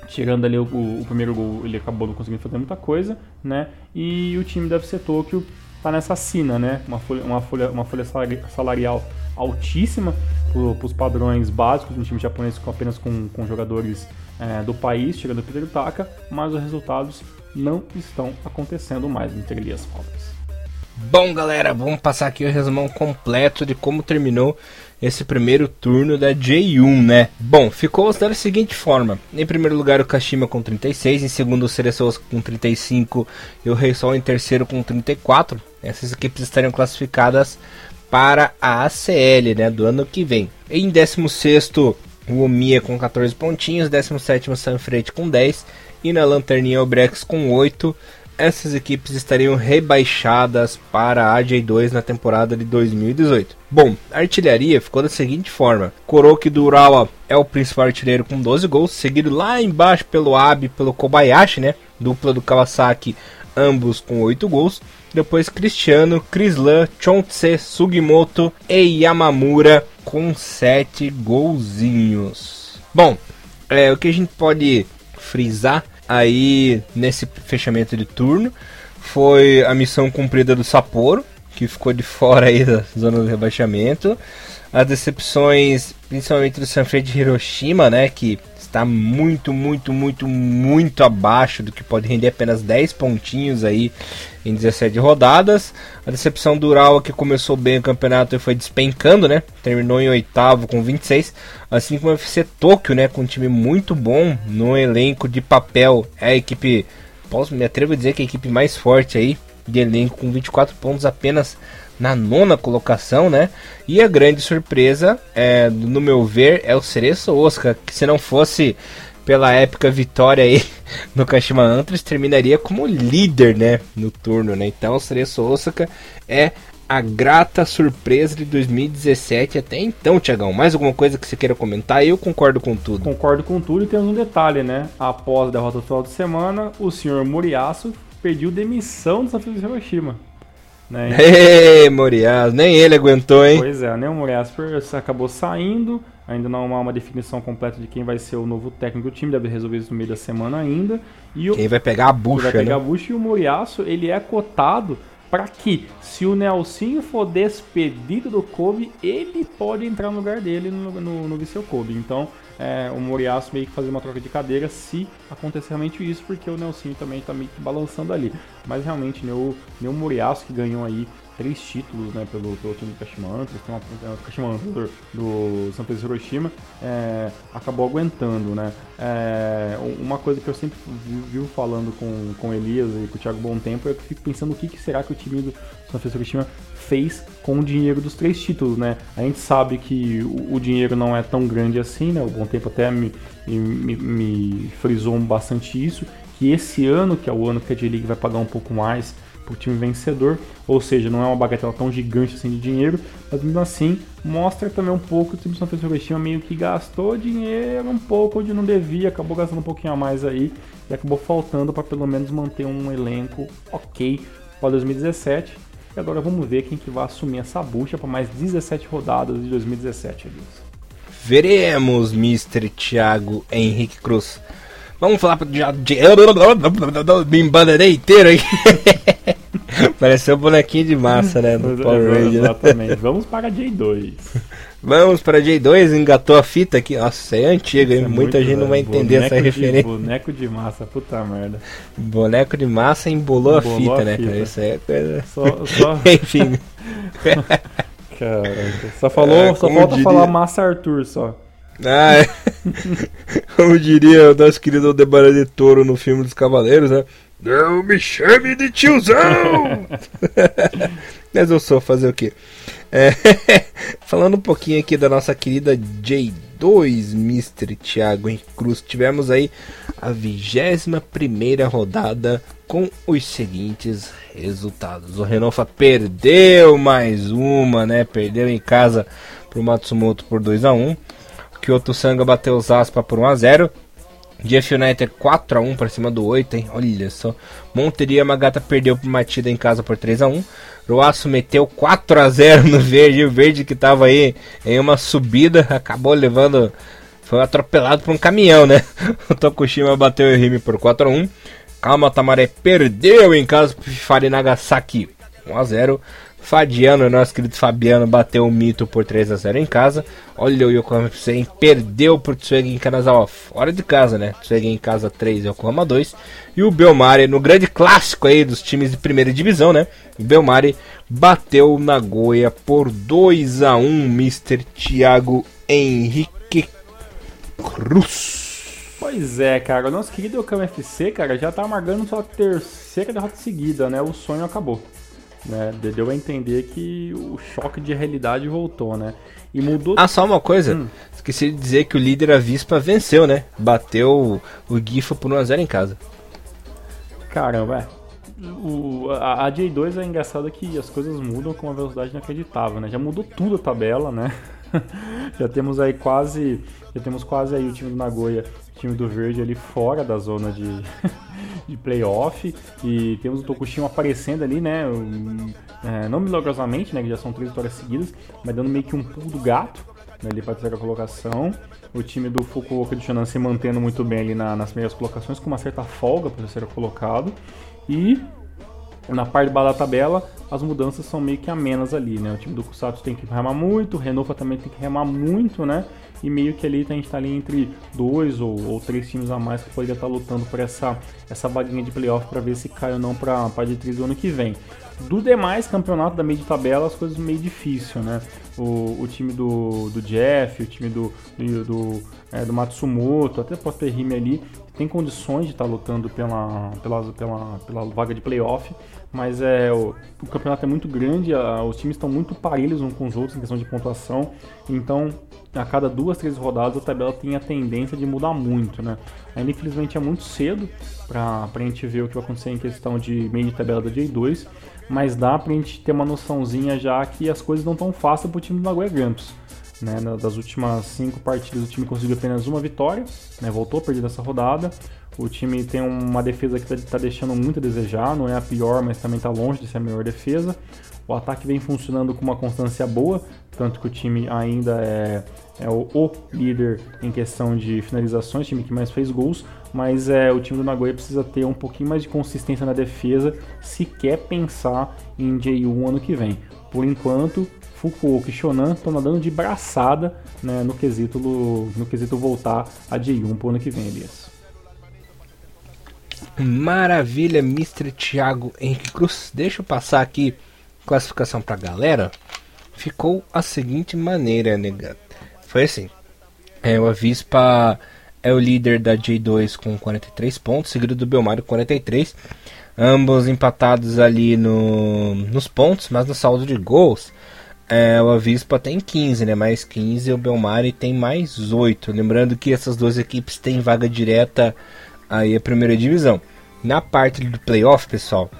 tirando ali o, o, primeiro gol, ele acabou não conseguindo fazer muita coisa. Né? E o time da FC Tokyo está nessa sina, né? uma, folha, uma, folha, uma folha salarial altíssima para os padrões básicos de um time japonês com apenas com, com jogadores é, do país, chegando a Peter Taka, mas os resultados não estão acontecendo mais entre Elias Alves. Bom, galera, vamos passar aqui o resumão completo de como terminou esse primeiro turno da J1, né? Bom, ficou da seguinte forma: em primeiro lugar o Kashima com 36, em segundo o Cereços com 35 e o Rei Sol em terceiro com 34. Essas equipes estariam classificadas para a ACL né, do ano que vem. Em 16 o Omiya com 14 pontinhos, 17 o Sanfrecce com 10 e na lanterninha o Brex com 8. Essas equipes estariam rebaixadas para a J2 na temporada de 2018. Bom, a artilharia ficou da seguinte forma: Koroki do Urawa é o principal artilheiro com 12 gols, seguido lá embaixo pelo Abe, pelo Kobayashi, né, dupla do Kawasaki, ambos com 8 gols. Depois Cristiano, Crislan, Chontse, Sugimoto e Yamamura com 7 golzinhos. Bom, é, o que a gente pode frisar aí nesse fechamento de turno foi a missão cumprida do Sapporo, que ficou de fora aí da zona do rebaixamento. As decepções, principalmente do Sanfrecce de Hiroshima, né, que está muito, muito, muito, muito abaixo do que pode render apenas 10 pontinhos aí em 17 rodadas. A decepção do Ural que começou bem o campeonato e foi despencando, né? Terminou em oitavo com 26, assim como o FC Tóquio, né, com um time muito bom no elenco de papel. É a equipe, posso me atrevo a dizer que é a equipe mais forte aí de elenco com 24 pontos apenas na nona colocação, né? E a grande surpresa, é, no meu ver, é o Cereço Osaka, que se não fosse pela épica vitória aí no Kashima Antlers, terminaria como líder, né, no turno, né? Então, o Cereço Osaka é a grata surpresa de 2017 até então, Tiagão. Mais alguma coisa que você queira comentar? Eu concordo com tudo. Concordo com tudo e temos um detalhe, né? Após a derrota final de semana, o senhor Moriaço pediu demissão do Santa Hiroshima. Né? Ei, Moriaço, nem ele aguentou, hein? Pois é, né? O Moriaço acabou saindo, ainda não há uma definição completa de quem vai ser o novo técnico do time, deve resolver isso no meio da semana ainda. E quem o... vai pegar a bucha, vai pegar né? a bucha e o Moriaço, ele é cotado para que, se o Nelsinho for despedido do Kobe, ele pode entrar no lugar dele no, no, no Viseu Kobe. Então, é, o Moriaço meio que fazer uma troca de cadeira se acontecer realmente isso, porque o Nelsinho também está meio que balançando ali. Mas realmente, nem o, nem o Moriaço que ganhou aí três títulos né, pelo, pelo time do Kashima Antlers, tem uma, Kashima Antlers do, São Pedro Hiroshima, é, acabou aguentando. Né? É, uma coisa que eu sempre vivo falando com, com Elias e com o Thiago Bom Tempo é que eu fico pensando o que, que será que o time do São Pedro Hiroshima fez com o dinheiro dos três títulos. Né? A gente sabe que o, o dinheiro não é tão grande assim, né? o Bom Tempo até me, me, me frisou bastante isso, que esse ano, que é o ano que a J-League vai pagar um pouco mais o time vencedor, ou seja, não é uma bagatela tão gigante assim de dinheiro, mas mesmo assim mostra também um pouco que o time de São Francisco meio que gastou dinheiro um pouco onde não devia, acabou gastando um pouquinho a mais aí e acabou faltando para pelo menos manter um elenco ok para 2017. E agora vamos ver quem que vai assumir essa bucha para mais 17 rodadas de 2017, Elias. Veremos, Mr. Thiago Henrique Cruz. Vamos falar de. Me embananei inteiro aí. Pareceu um bonequinho de massa, né? No Power Ranger. Né? Exatamente. Vamos para J2. Vamos para J2, engatou a fita aqui. Nossa, é antiga, hein? É Muita gente não vai entender essa referência. Boneco de massa, puta merda. Boneco de massa embolou, embolou a fita, a né, fita. cara? Isso aí é coisa. Só, só... Enfim. Caraca. Só falou, é, só falta diria... falar Massa Arthur só. Ah, é. Como diria o nosso querido Aldebaran de Toro no filme dos Cavaleiros, né? Não me chame de tiozão! Mas eu sou, fazer o quê? É, falando um pouquinho aqui da nossa querida J2, Mr. Thiago em Cruz, tivemos aí a 21 primeira rodada com os seguintes resultados. O Renofa perdeu mais uma, né? Perdeu em casa pro Matsumoto por 2 a 1 Kyoto Sanga bateu os Aspa por 1x0. GF United 4x1 para cima do 8, hein? Olha só. Monteria Magata perdeu por Matida em casa por 3x1. Roaço meteu 4x0 no verde. O verde que tava aí em uma subida acabou levando. Foi atropelado por um caminhão, né? O Tokushima bateu o Rime por 4x1. Calma, Tamaré perdeu em casa pro Fari Nagasaki 1x0. Fadiano, nosso querido Fabiano, bateu o mito por 3 a 0 em casa. Olha o Yokohama FC perdeu por Tsuegi em Kanazawa fora de casa, né? Tsuegi em casa 3, Yokohama 2. E o Belmari, no grande clássico aí dos times de primeira divisão, né? O Belmari bateu Nagoya por 2 a 1 Mr. Thiago Henrique Cruz. Pois é, cara, o nosso querido Yokohama FC, cara, já tá amargando sua terceira derrota seguida, né? O sonho acabou. Né? Deu a entender que o choque de realidade voltou, né? E mudou. Ah, só uma coisa. Hum. Esqueci de dizer que o líder Avispa venceu, né? Bateu o Gifa por 1x0 em casa. Caramba, é. O, a, a J2 é engraçado que as coisas mudam com uma velocidade inacreditável, né? Já mudou tudo a tabela, né? já temos aí quase. Já temos quase aí o time do Nagoya, time do Verde ali fora da zona de, de playoff. E temos o Tokushima aparecendo ali, né? É, não milagrosamente, né? Que já são três vitórias seguidas, mas dando meio que um pulo do gato né, ali para a terceira colocação. O time do Fukuoka de Shonan se mantendo muito bem ali na, nas primeiras colocações, com uma certa folga para o terceiro colocado. E na parte de baixo da tabela, as mudanças são meio que amenas ali, né? O time do Kusatsu tem que remar muito, o Renova também tem que remar muito, né? E meio que ali a gente está ali entre dois ou, ou, três times a mais que poderia estar tá lutando por essa, essa vaguinha de playoff para ver se cai ou não para a 3 do ano que vem. Do demais campeonato da meio de tabela, as coisas meio difícil, né? o, o time do, do Jeff, o time do, do, do, é, do Matsumoto, até pode ter Rime ali, tem condições de estar tá lutando pela, pela, pela, pela vaga de playoff, mas é, o, o campeonato é muito grande, a, os times estão muito parelhos uns com os outros em questão de pontuação, então a cada duas, três rodadas a tabela tem a tendência de mudar muito, né? Ainda infelizmente é muito cedo para a gente ver o que vai acontecer em questão de meio de tabela da J2, mas dá para a gente ter uma noçãozinha já que as coisas não estão fáceis para o time do Nagoya Grampus. Né, das últimas cinco partidas o time conseguiu apenas uma vitória, né, voltou a perder essa rodada. O time tem uma defesa que está tá deixando muito a desejar, não é a pior, mas também está longe de ser a melhor defesa. O ataque vem funcionando com uma constância boa, tanto que o time ainda é, é o, o, líder em questão de finalizações, o time que mais fez gols, mas é, o time do Nagoya precisa ter um pouquinho mais de consistência na defesa se quer pensar em J1 ano que vem. Por enquanto, Fukuoka e Shonan estão nadando de braçada né, no, quesito, no quesito voltar a J1 pro ano que vem, Elias. Maravilha, Mr. Thiago Henrique Cruz. Deixa eu passar aqui classificação pra galera. Ficou a seguinte maneira, negado. Foi assim. É, o Avispa é o líder da J2 com 43 pontos, seguido do Belmar com 43. Ambos empatados ali no, nos pontos, mas no saldo de gols é, o Avispa tem 15, né? Mais 15 e o Belmari tem mais 8. Lembrando que essas duas equipes têm vaga direta aí a primeira divisão. Na parte do playoff, pessoal,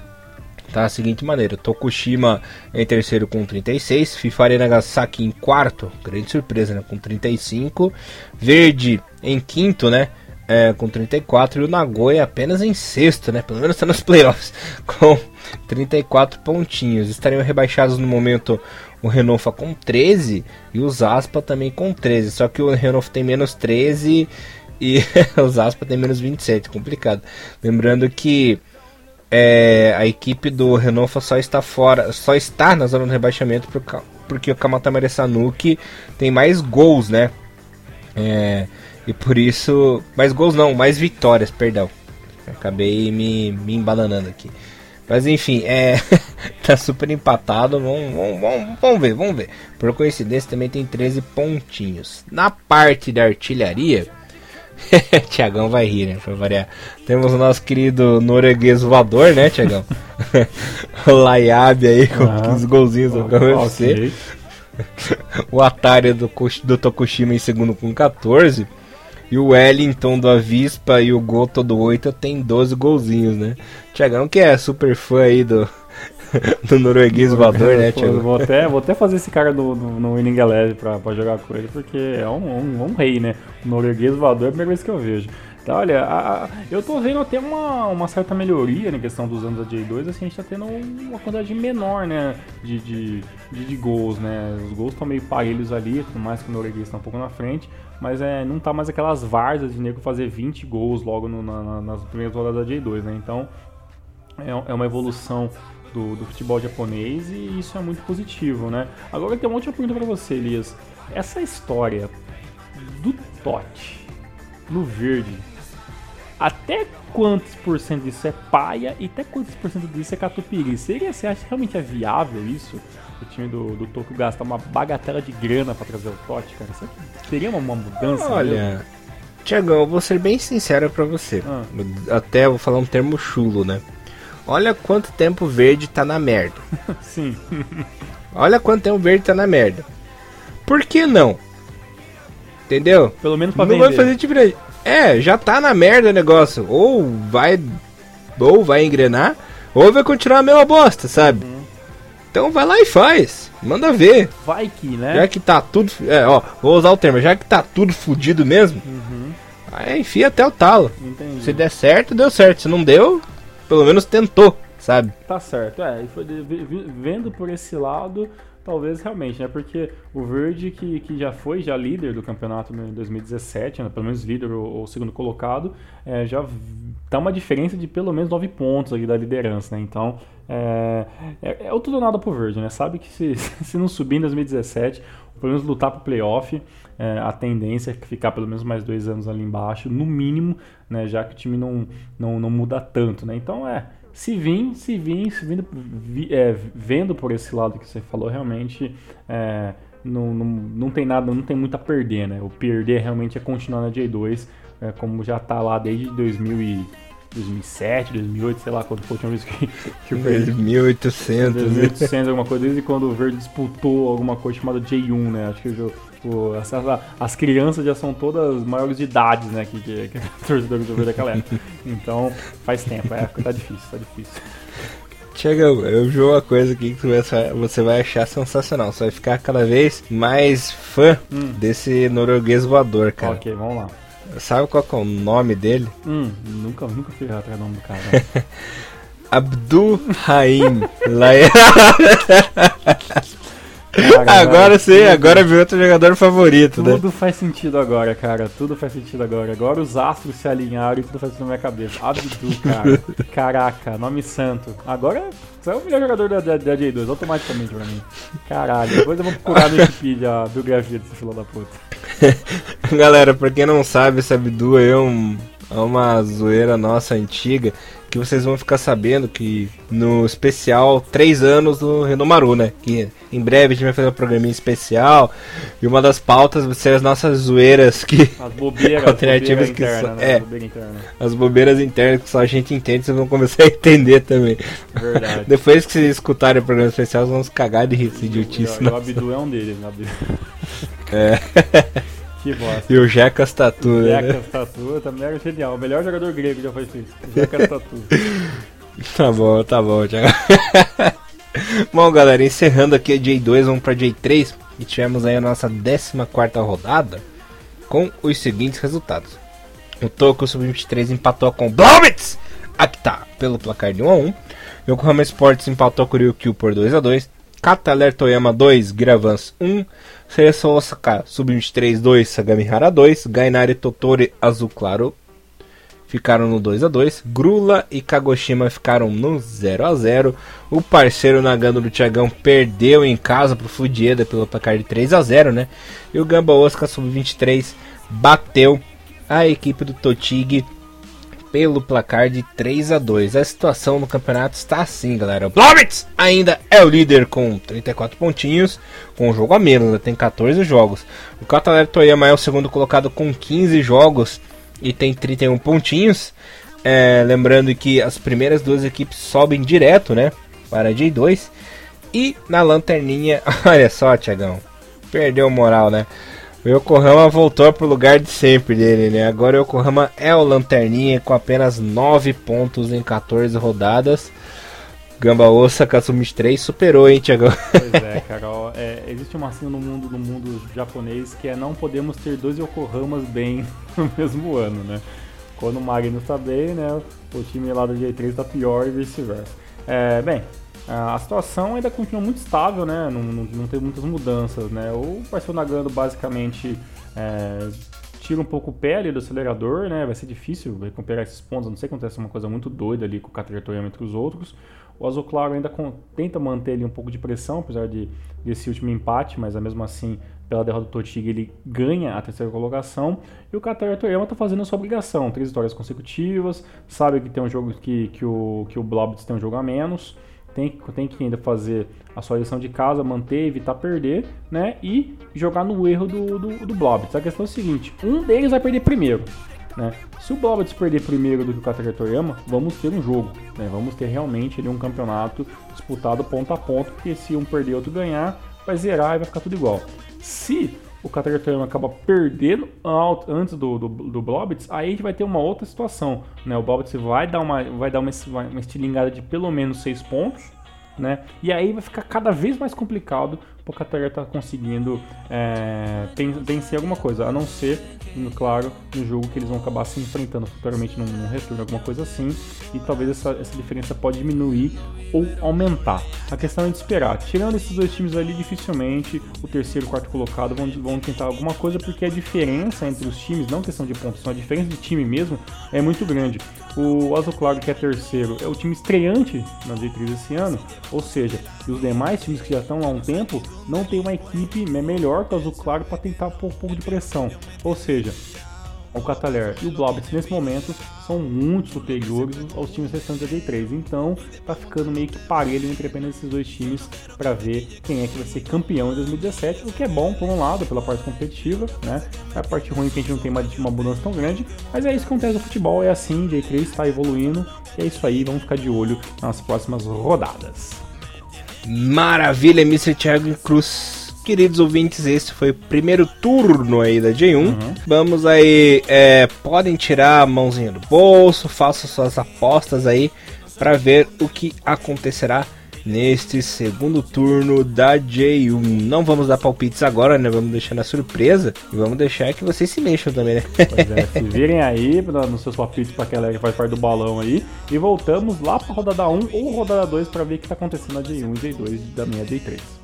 tá a seguinte maneira: Tokushima em terceiro com 36, Fifari Nagasaki em quarto, grande surpresa, né? Com 35, Verde em quinto, né? É, com 34 e o Nagoya apenas em sexto, né? Pelo menos está nos playoffs com 34 pontinhos. Estariam rebaixados no momento o Renault com 13 e o Zaspa também com 13. Só que o Renault tem menos 13 e o Zaspa tem menos 27. Complicado. Lembrando que é, a equipe do Renault só está fora, só está na zona do rebaixamento porque o Kamatamare Sanuki tem mais gols, né? É, e por isso. Mais gols não, mais vitórias, perdão. Acabei me, me embananando aqui. Mas enfim, é. tá super empatado. Vamos, vamos, vamos, vamos, ver, vamos ver. Por coincidência, também tem 13 pontinhos. Na parte da artilharia. Tiagão vai rir, né? Pra variar. Temos o nosso querido norueguês voador, né, Tiagão? o Layab aí com ah, 15 golzinhos do okay. o Atari do, do Tokushima em segundo com 14. E o Wellington do Avispa e o Goto do 8 tem 12 golzinhos, né? Tiagão que é super fã aí do, do norueguês voador, né, Tiagão? Vou até, vou até fazer esse cara no, Winning Eleven pra, pra jogar com ele, porque é um, um, um rei, né? O norueguês voador é a primeira vez que eu vejo. Então, olha, a, a, eu tô vendo até uma, uma certa melhoria na questão dos anos da J2, assim, a gente tá tendo uma quantidade menor, né, de, de, de, de gols, né, os gols estão meio parelhos ali, por mais que o norueguês tá um pouco na frente, mas é, não tá mais aquelas várzeas de nego fazer 20 gols logo no, na, nas primeiras rodadas da J2, né, então é, é uma evolução do, do, futebol japonês e isso é muito positivo, né. Agora tem uma última pergunta para você, Elias, essa história do Totti no verde até quantos por cento disso é paia e até quantos por cento disso é catupiry? Seria, você acha que realmente é viável isso? O time do, do Tokyo gastar uma bagatela de grana para trazer o Totti, cara? Isso seria uma, uma mudança? Olha, Tiagão, eu vou ser bem sincero para você. Ah. Até vou falar um termo chulo, né? Olha quanto tempo verde tá na merda. Sim. Olha quanto tempo verde tá na merda. Por que não? Entendeu? Pelo menos pra Não vender. vai fazer diferente. É, já tá na merda o negócio. Ou vai. Ou vai engrenar, ou vai continuar a mesma bosta, sabe? Uhum. Então vai lá e faz. Manda ver. Vai que, né? Já que tá tudo. É, ó, vou usar o termo, já que tá tudo fudido mesmo. Uhum. Aí enfia até o talo. Entendi. Se der certo, deu certo. Se não deu, pelo menos tentou, sabe? Tá certo. É, vendo por esse lado, talvez realmente, né? Porque o Verde, que, que já foi já líder do campeonato em 2017, né? pelo menos líder ou, ou segundo colocado, é, já tá uma diferença de pelo menos 9 pontos ali da liderança, né? Então, é, é, é o tudo ou nada pro Verde, né? Sabe que se, se não subir em 2017, pelo menos lutar pro playoff, é, a tendência é ficar pelo menos mais dois anos ali embaixo, no mínimo, né? Já que o time não, não, não muda tanto, né? Então, é se vir, se vir, se vindo, vi, é, vendo por esse lado que você falou, realmente é, não, não, não tem nada, não tem muito a perder, né? O perder realmente é continuar na J2, é, como já tá lá desde 2000 e 2007, 2008, sei lá quando foi a última vez que, que o Verde. 1800. 1800, alguma coisa, desde quando o Verde disputou alguma coisa chamada J1, né? Acho que o jogo. Tipo, as, as, crianças já são todas maiores de idade, né? Que, que, que torcedores do Verde daquela época. Então, faz tempo, a época tá difícil, tá difícil. Chega, eu vi uma coisa aqui que você vai achar sensacional. Você vai ficar cada vez mais fã hum. desse norueguês voador, cara. Ok, vamos lá. Sabe qual é o nome dele? Hum, nunca, nunca fui atrás do nome do cara. Abdul Raim Cara, agora sim, tudo, agora viu outro jogador favorito, tudo né? Tudo faz sentido agora, cara. Tudo faz sentido agora. Agora os astros se alinharam e tudo faz sentido na minha cabeça. Abdu, cara. Caraca, nome santo. Agora você é o melhor jogador da, da, da J2, automaticamente pra mim. Caralho, depois eu vou procurar no Wikipedia a biografia desse filho da puta. Galera, pra quem não sabe, esse Abdu é, um, é uma zoeira nossa antiga que vocês vão ficar sabendo que no especial 3 anos do Renomaru, né? Que em breve a gente vai fazer um programinha especial e uma das pautas vai ser as nossas zoeiras que as bobeiras, alternativas que interna, só, né? é, interna. as bobeiras internas que só a gente entende, vocês vão começar a entender também. Verdade. Depois que vocês escutarem o programa especial, vocês vão se cagar de rir, de idiotice. O Abdu é um deles, né? É. Que bosta. E o Jecas Tatu, né? Jecas Tatu também era genial. O melhor jogador grego já foi feito. Jecas Tatu. tá bom, tá bom, Thiago. bom, galera, encerrando aqui a J2, vamos pra J3. E tivemos aí a nossa 14 rodada com os seguintes resultados. O Toco Sub-23 empatou com o! Aqui tá, pelo placar de 1x1. Yokohama Sports empatou com o Ryukyu por 2x2. Kataler Toyama 2, Gravans 1. Seleção Osaka Sub-23 2, Sagamihara 2, Gainari Totori Azul Claro ficaram no 2 a 2 Grula e Kagoshima ficaram no 0 a 0 O parceiro Nagano do Thiagão perdeu em casa pro Fudieda pelo placar de 3 a 0 né? E o Gamba Osaka Sub-23 bateu a equipe do Totig pelo placar de 3 a 2. A situação no campeonato está assim, galera. O Blobitz ainda é o líder com 34 pontinhos, com um jogo a menos, né? tem 14 jogos. O Cataler Toyama é o segundo colocado com 15 jogos e tem 31 pontinhos. É, lembrando que as primeiras duas equipes sobem direto, né, para a J2. E na lanterninha, olha só, Tiagão, perdeu moral, né? O Yokohama voltou pro lugar de sempre dele, né? Agora o Yokohama é o lanterninha com apenas 9 pontos em 14 rodadas. Gamba Osaka Sumi 3 superou, hein, Thiago? Pois é, Carol. É, existe uma assim no mundo, no mundo japonês que é não podemos ter dois Yokohamas bem no mesmo ano, né? Quando o Magno está bem, né? O time lá do J3 está pior e vice-versa. É, bem, a situação ainda continua muito estável, né? Não, não, não tem muitas mudanças, né? O Parceiro Nagano basicamente é, tira um pouco o pé ali do acelerador, né? Vai ser difícil recuperar esses pontos, a não sei se acontece uma coisa muito doida ali com o Catertoriano entre os outros. O Azul Claro ainda com, tenta manter ali um pouco de pressão, apesar de, desse último empate, mas mesmo assim, pela derrota do Totig, ele ganha a terceira colocação. E o Qatar Toyama está fazendo a sua obrigação, três vitórias consecutivas, sabe que tem um jogo que, que o, que o Blobs tem um jogo a menos tem, tem que ainda fazer a sua lição de casa, manter, evitar perder, né? E jogar no erro do, do, do Blobitz. A questão é a seguinte: um deles vai perder primeiro. Né? Se o Blobitz perder primeiro do que o Toriyama, vamos ter um jogo. Né? Vamos ter realmente ali, um campeonato disputado ponto a ponto, porque se um perder outro ganhar, vai zerar e vai ficar tudo igual. Se o Caterpillar acaba perdendo antes do, do, do Blobitz, aí a gente vai ter uma outra situação. Né? O Blobitz vai dar uma, vai dar uma, uma estilingada de pelo menos 6 pontos, né? E aí vai ficar cada vez mais complicado o Qatar tá conseguindo é, vencer alguma coisa, a não ser, claro, no jogo que eles vão acabar se enfrentando futuramente num, num retorno, alguma coisa assim, e talvez essa, essa diferença pode diminuir ou aumentar. A questão é de esperar. Tirando esses dois times ali, dificilmente o terceiro e quarto colocado vão, vão tentar alguma coisa, porque a diferença entre os times, não questão de pontos, a diferença de time mesmo é muito grande. O Azul Claro, que é terceiro, é o time estreante na D3 esse ano, ou seja, os demais times que já estão há um tempo não tem uma equipe melhor que o Azul Claro para tentar pôr um pouco de pressão. Ou seja, o Cataler e o Blobitz nesse momento são muito superiores aos times restantes da D3. Então tá ficando meio que parelho entre apenas esses dois times para ver quem é que vai ser campeão em 2017, o que é bom por um lado, pela parte competitiva, né? É a parte ruim que a gente não tem mais uma mudança tão grande, mas é isso que acontece no futebol, é assim, J3 está evoluindo, e é isso aí, vamos ficar de olho nas próximas rodadas. Maravilha, Mr. Thiago Cruz queridos ouvintes, esse foi o primeiro turno aí da J1. Uhum. Vamos aí, é, podem tirar a mãozinha do bolso, façam suas apostas aí para ver o que acontecerá neste segundo turno da J1. Não vamos dar palpites agora, né? Vamos deixar na surpresa e vamos deixar que vocês se mexam também, né? Pois é, se virem aí nos seus palpites para aquela que faz parte do balão aí. E voltamos lá para rodada 1 ou rodada 2 para ver o que está acontecendo na J1 e J2 da minha J3.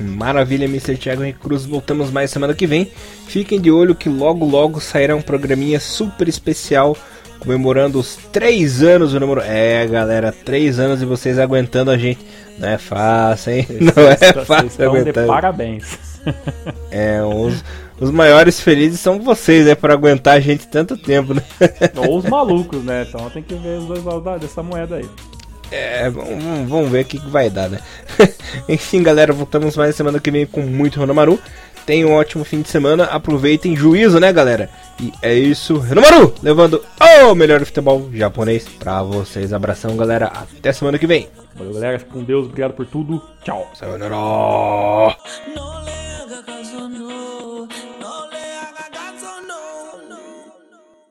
Maravilha, Mr. Thiago Henrique Cruz. Voltamos mais semana que vem. Fiquem de olho que logo logo sairá um programinha super especial comemorando os três anos do namoro. É, galera, três anos e vocês aguentando a gente. Não é fácil, hein? Não é fácil aguentar. parabéns. É, os, os maiores felizes são vocês, né? Por aguentar a gente tanto tempo, né? Ou os malucos, né? Então tem que ver os dois lados dessa moeda aí. É, vamos, vamos ver o que, que vai dar, né? Enfim, galera, voltamos mais semana que vem com muito Renomaru. Tenham um ótimo fim de semana, aproveitem juízo, né, galera? E é isso, Renomaru, levando o melhor futebol japonês pra vocês. Abração, galera, até semana que vem. Valeu, galera, com Deus, obrigado por tudo. Tchau. Sayonara.